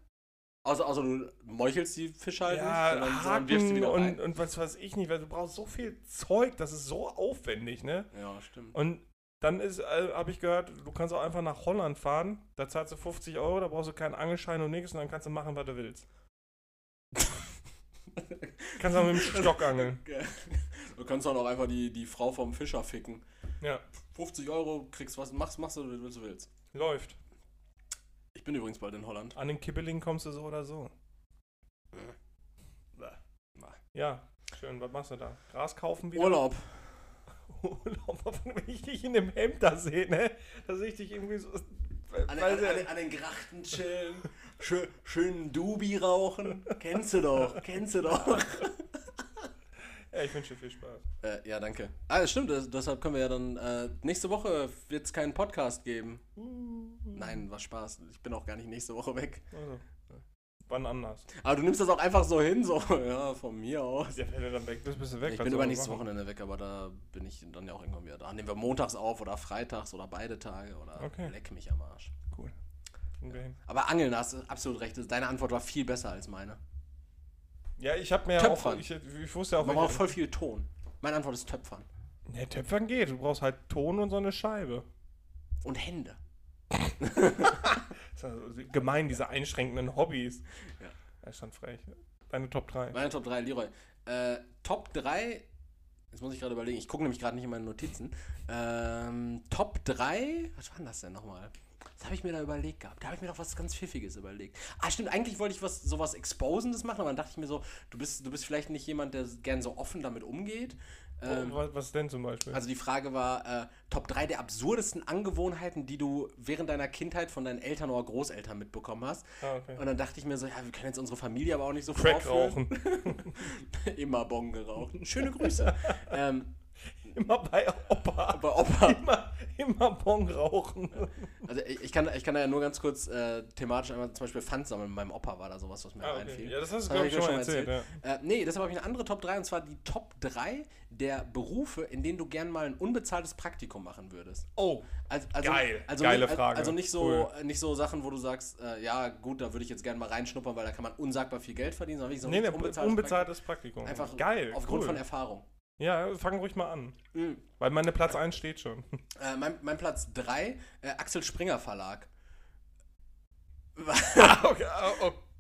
Also, also du meuchelst die Fische halt ja, nicht, sondern, sondern wirfst sie Haken wieder und, rein. und was weiß ich nicht. Weil du brauchst so viel Zeug. Das ist so aufwendig, ne? Ja, stimmt. Und dann ist, äh, habe ich gehört, du kannst auch einfach nach Holland fahren. Da zahlst du 50 Euro, da brauchst du keinen Angelschein und nichts und dann kannst du machen, was du willst. kannst auch mit dem Stock angeln. Du kannst dann auch einfach die, die Frau vom Fischer ficken. Ja, 50 Euro, kriegst was, machst, machst du, was du willst. läuft. Ich bin übrigens bald in Holland. An den Kibbeling kommst du so oder so. Ja, schön. Was machst du da? Gras kaufen wieder? Urlaub. Urlaub, wenn ich dich in dem Hemd da sehe, ne? Da sehe ich dich irgendwie so. An den, an, an, den, an den Grachten chillen, schön, schön Dubi rauchen. Kennst du doch, kennst du doch. ja, ich wünsche dir viel Spaß. Äh, ja, danke. Ah, das stimmt, das, deshalb können wir ja dann. Äh, nächste Woche wird es keinen Podcast geben. Nein, war Spaß. Ich bin auch gar nicht nächste Woche weg. Also, wann anders? Aber du nimmst das auch einfach so hin, so, ja, von mir aus. Ja, wenn du dann weg bist, bist du weg. Ich bin übernächstes machen? Wochenende weg, aber da bin ich dann ja auch irgendwann wieder da. Nehmen wir montags auf oder freitags oder beide Tage oder Okay. leck mich am Arsch. Cool. Hin. Aber Angeln, da hast du absolut recht. Deine Antwort war viel besser als meine. Ja, ich habe mir Töpfern. auch. Ich, ich wusste auch, Man braucht voll viel Ton. Meine Antwort ist Töpfern. Nee, Töpfern geht. Du brauchst halt Ton und so eine Scheibe. Und Hände. Das ist also gemein, diese einschränkenden Hobbys. Ja. Das ist schon frech. Deine Top 3. Meine Top 3, Leroy. Äh, Top 3, jetzt muss ich gerade überlegen, ich gucke nämlich gerade nicht in meine Notizen. Ähm, Top 3, was war denn das denn nochmal? Was habe ich mir da überlegt gehabt? Da habe ich mir doch was ganz Pfiffiges überlegt. Ah, stimmt, eigentlich wollte ich was sowas Exposendes machen, aber dann dachte ich mir so, du bist, du bist vielleicht nicht jemand, der gern so offen damit umgeht. Ähm, was, was denn zum Beispiel? also die Frage war, äh, Top 3 der absurdesten Angewohnheiten, die du während deiner Kindheit von deinen Eltern oder Großeltern mitbekommen hast. ah, okay. Und dann dachte ich mir so, ja, wir können jetzt unsere Familie aber auch nicht so Crack vorführen. rauchen. Immer Bon geraucht. Schöne Grüße. ähm, immer bei Opa. Bei Opa. Immer, immer Bon rauchen. Also ich, ich, kann, ich kann da ja nur ganz kurz äh, thematisch einmal zum Beispiel Pfand sammeln. Mit meinem Opa war da sowas, was mir Ah, okay. einfiel. Ja, das hast du, glaube ich, schon mal erzählt. erzählt. ja. Äh, nee, deshalb habe ich eine andere Top 3 und zwar die Top 3 der Berufe, in denen du gern mal ein unbezahltes Praktikum machen würdest. Oh, Also, also, Geil, also geile nicht, Frage. Also nicht so, Cool. nicht so Sachen, wo du sagst, äh, ja gut, da würde ich jetzt gerne mal reinschnuppern, weil da kann man unsagbar viel Geld verdienen, sondern wirklich so ein nee, unbezahltes unbezahltes Praktikum. Praktikum. Einfach Geil, aufgrund cool. von Erfahrung. Ja, fang ruhig mal an. Mhm. Weil meine Platz 1 steht schon. Äh, mein, mein Platz 3, äh, Axel Springer Verlag. okay, ah,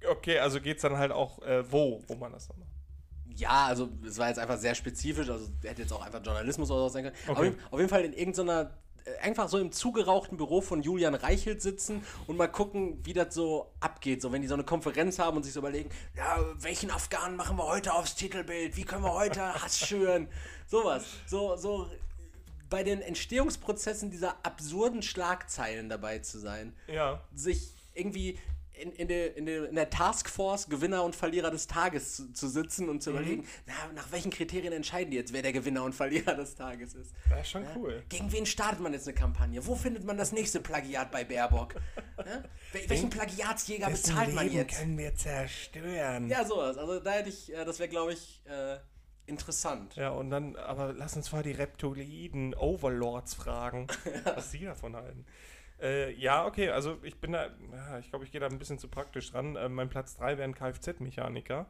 okay, also geht's dann halt auch, äh, wo, wo man das dann macht. Ja, also es war jetzt einfach sehr spezifisch, also der hätte jetzt auch einfach Journalismus oder so sein können. Auf, Okay. jeden, auf jeden Fall in irgendeiner, einfach so im zugerauchten Büro von Julian Reichelt sitzen und mal gucken, wie das so abgeht. So, wenn die so eine Konferenz haben und sich so überlegen, ja, welchen Afghanen machen wir heute aufs Titelbild? Wie können wir heute Hass schüren? Sowas. So, so bei den Entstehungsprozessen dieser absurden Schlagzeilen dabei zu sein Ja. sich irgendwie in, in, der, in, der, in der Taskforce Gewinner und Verlierer des Tages zu, zu sitzen und zu Mhm. überlegen, na, nach welchen Kriterien entscheiden die jetzt, wer der Gewinner und Verlierer des Tages ist. Das ist schon cool. Gegen wen startet man jetzt eine Kampagne? Wo findet man das nächste Plagiat bei Baerbock? Ja? Wel- Welchen Plagiatsjäger bezahlt man jetzt? können wir zerstören. Ja, sowas. Also da hätte ich, äh, das wäre, glaube ich, äh, interessant. Ja, und dann, aber lass uns mal die Reptiloiden Overlords fragen, was sie davon halten. Äh, ja, okay, also ich bin da, ja, ich glaube, ich gehe da ein bisschen zu praktisch dran. Äh, mein Platz 3 wäre ein Kfz-Mechaniker.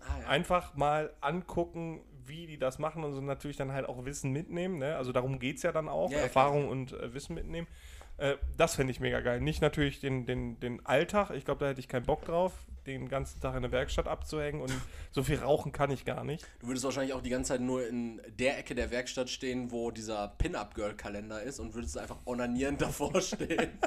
Ah, ja. Einfach mal angucken, wie die das machen und so natürlich dann halt auch Wissen mitnehmen. Ne? Also darum geht es ja dann auch, Ja, Erfahrung und äh, Wissen mitnehmen. Äh, das fände ich mega geil. Nicht natürlich den, den, den Alltag, ich glaube, da hätte ich keinen Bock drauf, den ganzen Tag in der Werkstatt abzuhängen und so viel rauchen kann ich gar nicht. Du würdest wahrscheinlich auch die ganze Zeit nur in der Ecke der Werkstatt stehen, wo dieser Pin-Up-Girl-Kalender ist und würdest einfach onanierend davor stehen.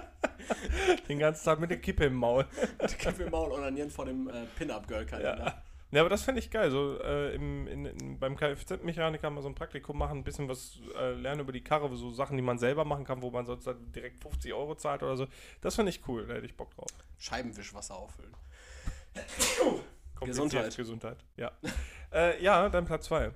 Den ganzen Tag mit der Kippe im Maul. Mit Kaffee im Maul onanierend vor dem äh, Pin-Up-Girl-Kalender. Ja. Ja, aber das finde ich geil. So äh, im, in, in, beim Kfz-Mechaniker mal so ein Praktikum machen, ein bisschen was äh, lernen über die Karre, so Sachen, die man selber machen kann, wo man sonst halt direkt 50 Euro zahlt oder so. Das finde ich cool, da hätte ich Bock drauf. Scheibenwischwasser auffüllen. Gesundheit. Gesundheit, ja. äh, ja, dann Platz 2. Äh,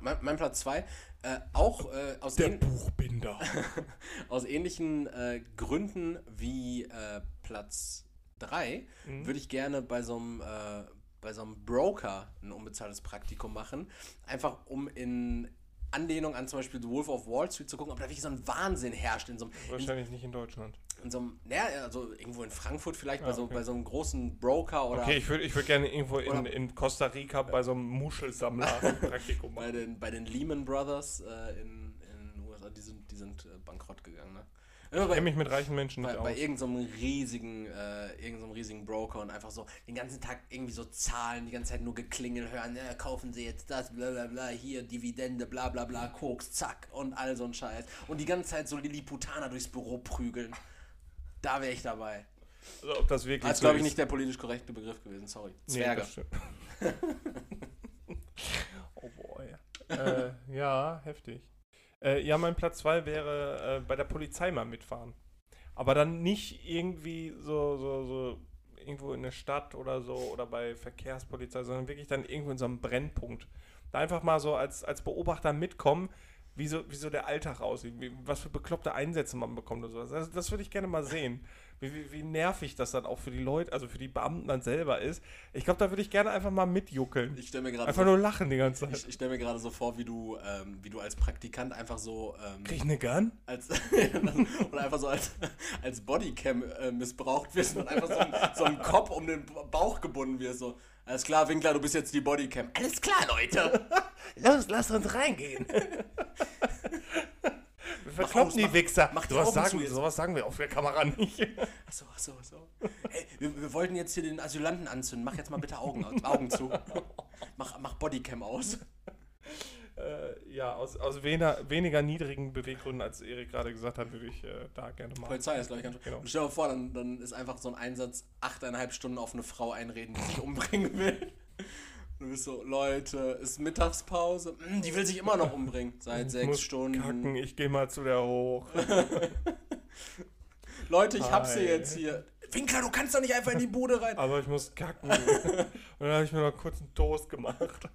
mein, mein Platz 2, äh, auch äh, aus, ähn Buchbinder. aus ähnlichen äh, Gründen wie äh, Platz 3 Mhm. würde ich gerne bei so einem äh, bei so einem Broker ein unbezahltes Praktikum machen. Einfach um in Anlehnung an zum Beispiel The Wolf of Wall Street zu gucken, ob da wirklich so ein Wahnsinn herrscht in so einem, in, Wahrscheinlich nicht in Deutschland. in so einem naja, also irgendwo in Frankfurt vielleicht, bei, Ah, so, okay. bei so einem großen Broker oder Okay, ich würde ich würd gerne irgendwo in, in Costa Rica bei so einem Muschelsammler ein Praktikum bei machen. den, bei den Lehman Brothers äh, in, in den USA, die sind, die sind äh, bankrott gegangen, ne? Ich bei, kenne mich mit reichen Menschen bei, nicht bei aus. irgendeinem riesigen, äh, irgendeinem riesigen Broker und einfach so den ganzen Tag irgendwie so Zahlen, die ganze Zeit nur geklingel hören, ja, kaufen Sie jetzt das, bla bla bla, hier Dividende, bla bla bla, Koks, zack und all so ein Scheiß. Und die ganze Zeit so Lilliputaner durchs Büro prügeln. Da wäre ich dabei. Also, ob das wirklich so glaube ich, nicht der politisch korrekte Begriff gewesen, sorry. Nee, Zwerge. stimmt. oh boy. äh, ja, heftig. Äh, ja, mein Platz 2 wäre äh, bei der Polizei mal mitfahren. Aber dann nicht irgendwie so, so, so irgendwo in der Stadt oder so oder bei Verkehrspolizei, sondern wirklich dann irgendwo in so einem Brennpunkt. Da einfach mal so als, als Beobachter mitkommen, wie so, wie so der Alltag aussieht, wie, was für bekloppte Einsätze man bekommt oder sowas. Das, das würde ich gerne mal sehen. Wie, wie, wie nervig das dann auch für die Leute, also für die Beamten dann selber ist. Ich glaube, da würde ich gerne einfach mal mitjuckeln. Ich stelle mir gerade Einfach so, nur lachen die ganze Zeit. ich, ich stell mir gerade so vor, wie du, ähm, wie du als Praktikant einfach so ähm, Krieg ich eine Gun? als oder einfach so als, als Bodycam äh, missbraucht wirst und einfach so ein, so Kopf um den Bauch gebunden wirst. So, alles klar, Winkler, du bist jetzt die Bodycam. Alles klar, Leute. Los, lass uns reingehen. Verkloppen die mach- Wichser. mach die sowas, Augen sagen, sowas sagen wir auf der Kamera nicht. Achso, achso, achso. Hey, wir, wir wollten jetzt hier den Asylanten anzünden. Mach jetzt mal bitte Augen, Augen zu. Mach, mach Bodycam aus. äh, ja, aus, aus weniger, weniger niedrigen Beweggründen, als Erik gerade gesagt hat, würde ich äh, da gerne mal. Polizei ist, glaube ich, ganz Genau. Und stell dir mal vor, dann, dann ist einfach so ein Einsatz achteinhalb Stunden auf eine Frau einreden, die sich umbringen will. Und du bist so, Leute, ist Mittagspause. Hm, die will sich immer noch umbringen. Seit Ich sechs muss Stunden. Kacken, ich gehe mal zu der hoch. Leute, ich hab sie Hi. jetzt hier. Winkler, du kannst doch nicht einfach in die Bude rein. Aber ich muss kacken. Und dann habe ich mir noch kurz einen Toast gemacht.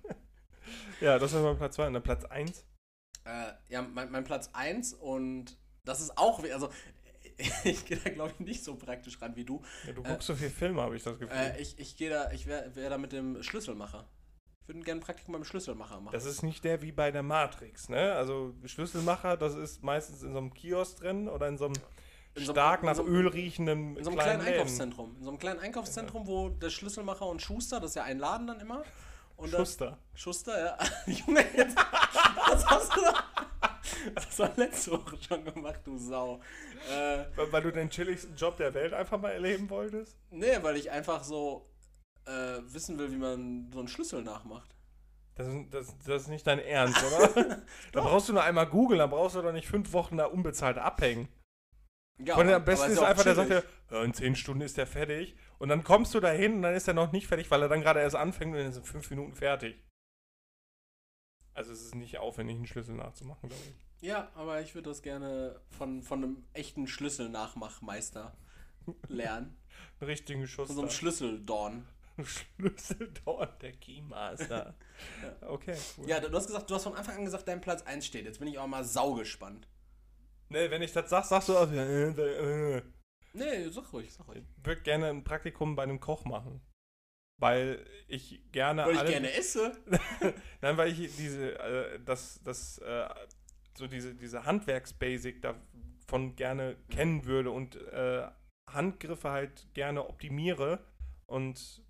ja, das war mein Platz 2. Und dann Platz 1. Äh, ja, mein, mein Platz 1 und das ist auch, also ich gehe da glaube ich nicht so praktisch ran wie du. Ja, du guckst so viel Filme, habe ich das Gefühl. Äh, ich ich gehe da, ich wäre wär da mit dem Schlüsselmacher. Ich würde gerne ein Praktikum beim Schlüsselmacher machen. das ist nicht der wie bei der Matrix, ne? Also Schlüsselmacher, das ist meistens in so einem Kiosk drin oder in so einem In so einem- stark in nach so einem- Öl riechenden in so einem kleinen Läden. Einkaufszentrum. In so einem kleinen Einkaufszentrum, wo der Schlüsselmacher und Schuster, das ist ja ein Laden dann immer. Und Schuster. Schuster, ja. Junge, jetzt. Was hast du da? Das hast du letzte Woche schon gemacht, du Sau. Äh, Weil, weil du den chilligsten Job der Welt einfach mal erleben wolltest? nee, weil ich einfach so äh, wissen will, wie man so einen Schlüssel nachmacht. Das, ist- das, das ist nicht dein Ernst, oder? da brauchst du nur einmal googeln, dann brauchst du doch nicht fünf Wochen da unbezahlt abhängen. Ja, Von am besten ist auch einfach, der sagt ja, ja, in zehn Stunden ist der fertig. Und dann kommst du da hin und dann ist er noch nicht fertig, weil er dann gerade erst anfängt und dann ist er in fünf Minuten fertig. Also es ist nicht aufwendig, einen Schlüssel nachzumachen, glaube ich. Ja, aber ich würde das gerne von, von einem echten Schlüsselnachmachmeister lernen. Einen richtigen Schuss. Von so einem Schlüsseldorn. Schlüsseldorn, der Keymaster. Okay, cool. Ja, du hast gesagt, du hast von Anfang an gesagt, dein Platz 1 steht. Jetzt bin ich auch mal saugespannt. Ne, wenn ich das sag, sagst du auch, äh, äh, äh. Nee, sag ruhig, sag ruhig. Ich würde gerne ein Praktikum bei einem Koch machen. Weil ich gerne Weil ich alle- gerne esse. Nein, weil ich diese, äh, das, das, äh, so diese, diese Handwerksbasic davon gerne kennen würde und äh, Handgriffe halt gerne optimiere und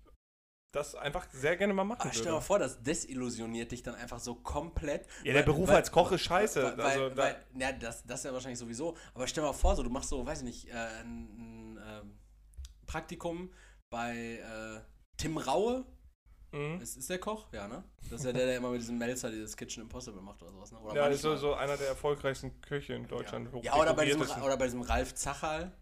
das einfach sehr gerne mal machen Ah, stell dir mal vor, das desillusioniert dich dann einfach so komplett. Ja, der Beruf als Koch ist scheiße. Weil, weil, also, da, weil, ja, das, das ja wahrscheinlich sowieso. Aber stell dir mal vor, so, du machst so, weiß ich nicht, äh, ein, ähm, Praktikum bei äh, Tim Raue. Mhm. Ist, ist der Koch? Ja, ne? Das ist ja der, der immer mit diesem Melzer dieses Kitchen Impossible macht oder sowas, ne? Oder ja, ist so, so einer der erfolgreichsten Köche in Deutschland. Ja, ja oder, bei diesem, oder bei diesem Ralf Zachal.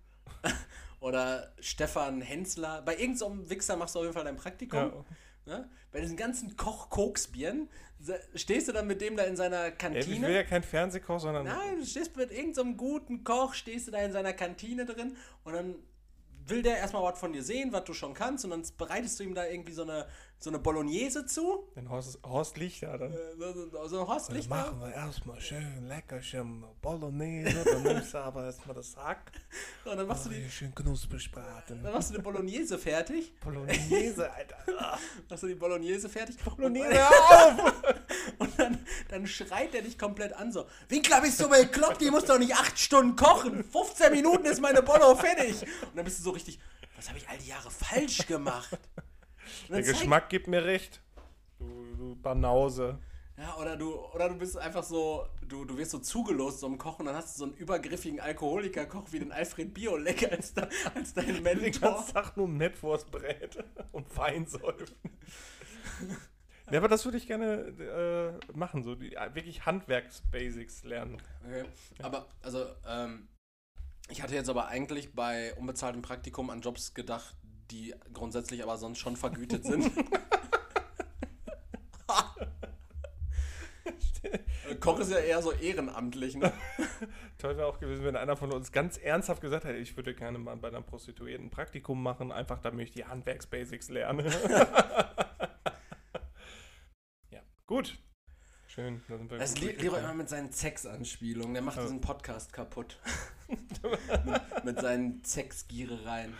oder Stefan Hensler. Bei irgendeinem so Wichser machst du auf jeden Fall dein Praktikum. ja. Ne? Bei diesen ganzen Koch-Koksbieren stehst du dann mit dem da in seiner Ey, Ich Kantine. will ja kein Fernsehkoch, sondern Nein, du stehst mit irgendeinem guten Koch, stehst du da in seiner Kantine drin und dann will der erstmal was von dir sehen, was du schon kannst und dann bereitest du ihm da irgendwie so eine, so eine Bolognese zu. den Horst, Horst Lichter dann. Äh, So, so, so ein Horstlicht. machen wir erstmal schön leckerchen Bolognese, dann nimmst du aber erstmal das Hack. Und dann machst du, die, schön knusprig braten. dann machst du die Bolognese fertig. Bolognese, Alter. Machst du die Bolognese fertig. Bolognese, hör auf! und dann, dann schreit er dich komplett an so, Winkler, bist du bekloppt? Die muss doch nicht acht Stunden kochen. 15 Minuten ist meine Bollo fertig. Und dann bist du so richtig, was habe ich all die Jahre falsch gemacht? Der Geschmack gibt mir recht. Du, du Banause. Ja, oder du, oder du bist einfach so, du, du wirst so zugelost so im Kochen, dann hast du so einen übergriffigen Alkoholiker-Koch wie den Alfred Biolek als, de, als dein Den Mentor. ganzen Tag nur Metwurstbrät und Wein. Ja, aber das würde ich gerne äh, machen, so die, äh, wirklich Handwerksbasics lernen. Okay. Aber, also, ähm, ich hatte jetzt aber eigentlich bei unbezahltem Praktikum an Jobs gedacht, die grundsätzlich aber sonst schon vergütet sind. Äh, Koch ist ja eher so ehrenamtlich, ne? Toll wäre auch gewesen, wenn einer von uns ganz ernsthaft gesagt hätte, ich würde gerne mal bei einer Prostituierten ein Praktikum machen, einfach damit ich die Handwerksbasics lerne. gut. Schön. Da sind wir Das gut Le Leroy immer mit seinen Sex-Anspielungen, der macht diesen Podcast kaputt. mit, mit seinen Sexgierereien.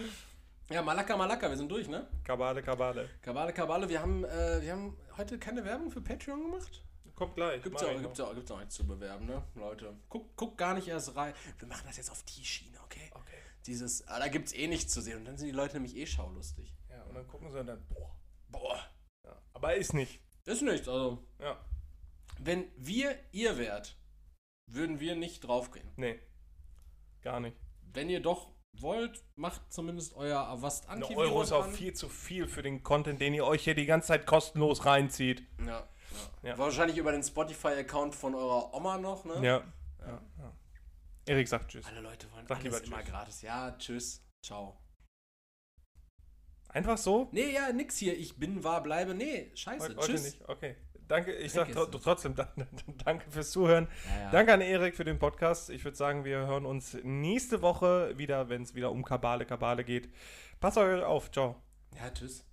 Ja, Malaka, Malaka, wir sind durch, ne? Kabale, Kabale. Kabale, Kabale, wir haben, äh, wir haben heute keine Werbung für Patreon gemacht. Kommt gleich. Gibt's ja, auch, gibt's, auch- gibt's auch nichts zu bewerben, ne, Leute? Guck, guck gar nicht erst rein. Wir machen das jetzt auf die Schiene, okay? Okay. Dieses, ah, da gibt's eh nichts zu sehen und dann sind die Leute nämlich eh schaulustig. Ja, und dann gucken sie und dann, boah. Boah. Ja. Aber ist nicht. Ist nichts, also. Ja. Wenn wir ihr wärt, würden wir nicht draufgehen. Nee. Gar nicht. Wenn ihr doch wollt, macht zumindest euer Avast Antivirus Euro ist auch an. viel zu viel für den Content, den ihr euch hier die ganze Zeit kostenlos reinzieht. Ja, ja. Ja. Wahrscheinlich über den Spotify-Account von eurer Oma noch, ne? Ja. ja. ja. Erik sagt Tschüss. Alle Leute wollen Sag alles immer tschüss. gratis. Ja, tschüss. Ciao. Einfach so? Nee, ja, nix hier. Ich bin, war, bleibe. Nee, scheiße. Heute, heute tschüss. nicht. Okay. Danke, ich sag Vergiss tro es. trotzdem da- danke fürs Zuhören. Ja, ja. Danke an Erik für den Podcast. Ich würde sagen, wir hören uns nächste Woche wieder, wenn es wieder um Kabale, Kabale geht. Passt euch auf. Ciao. Ja, tschüss.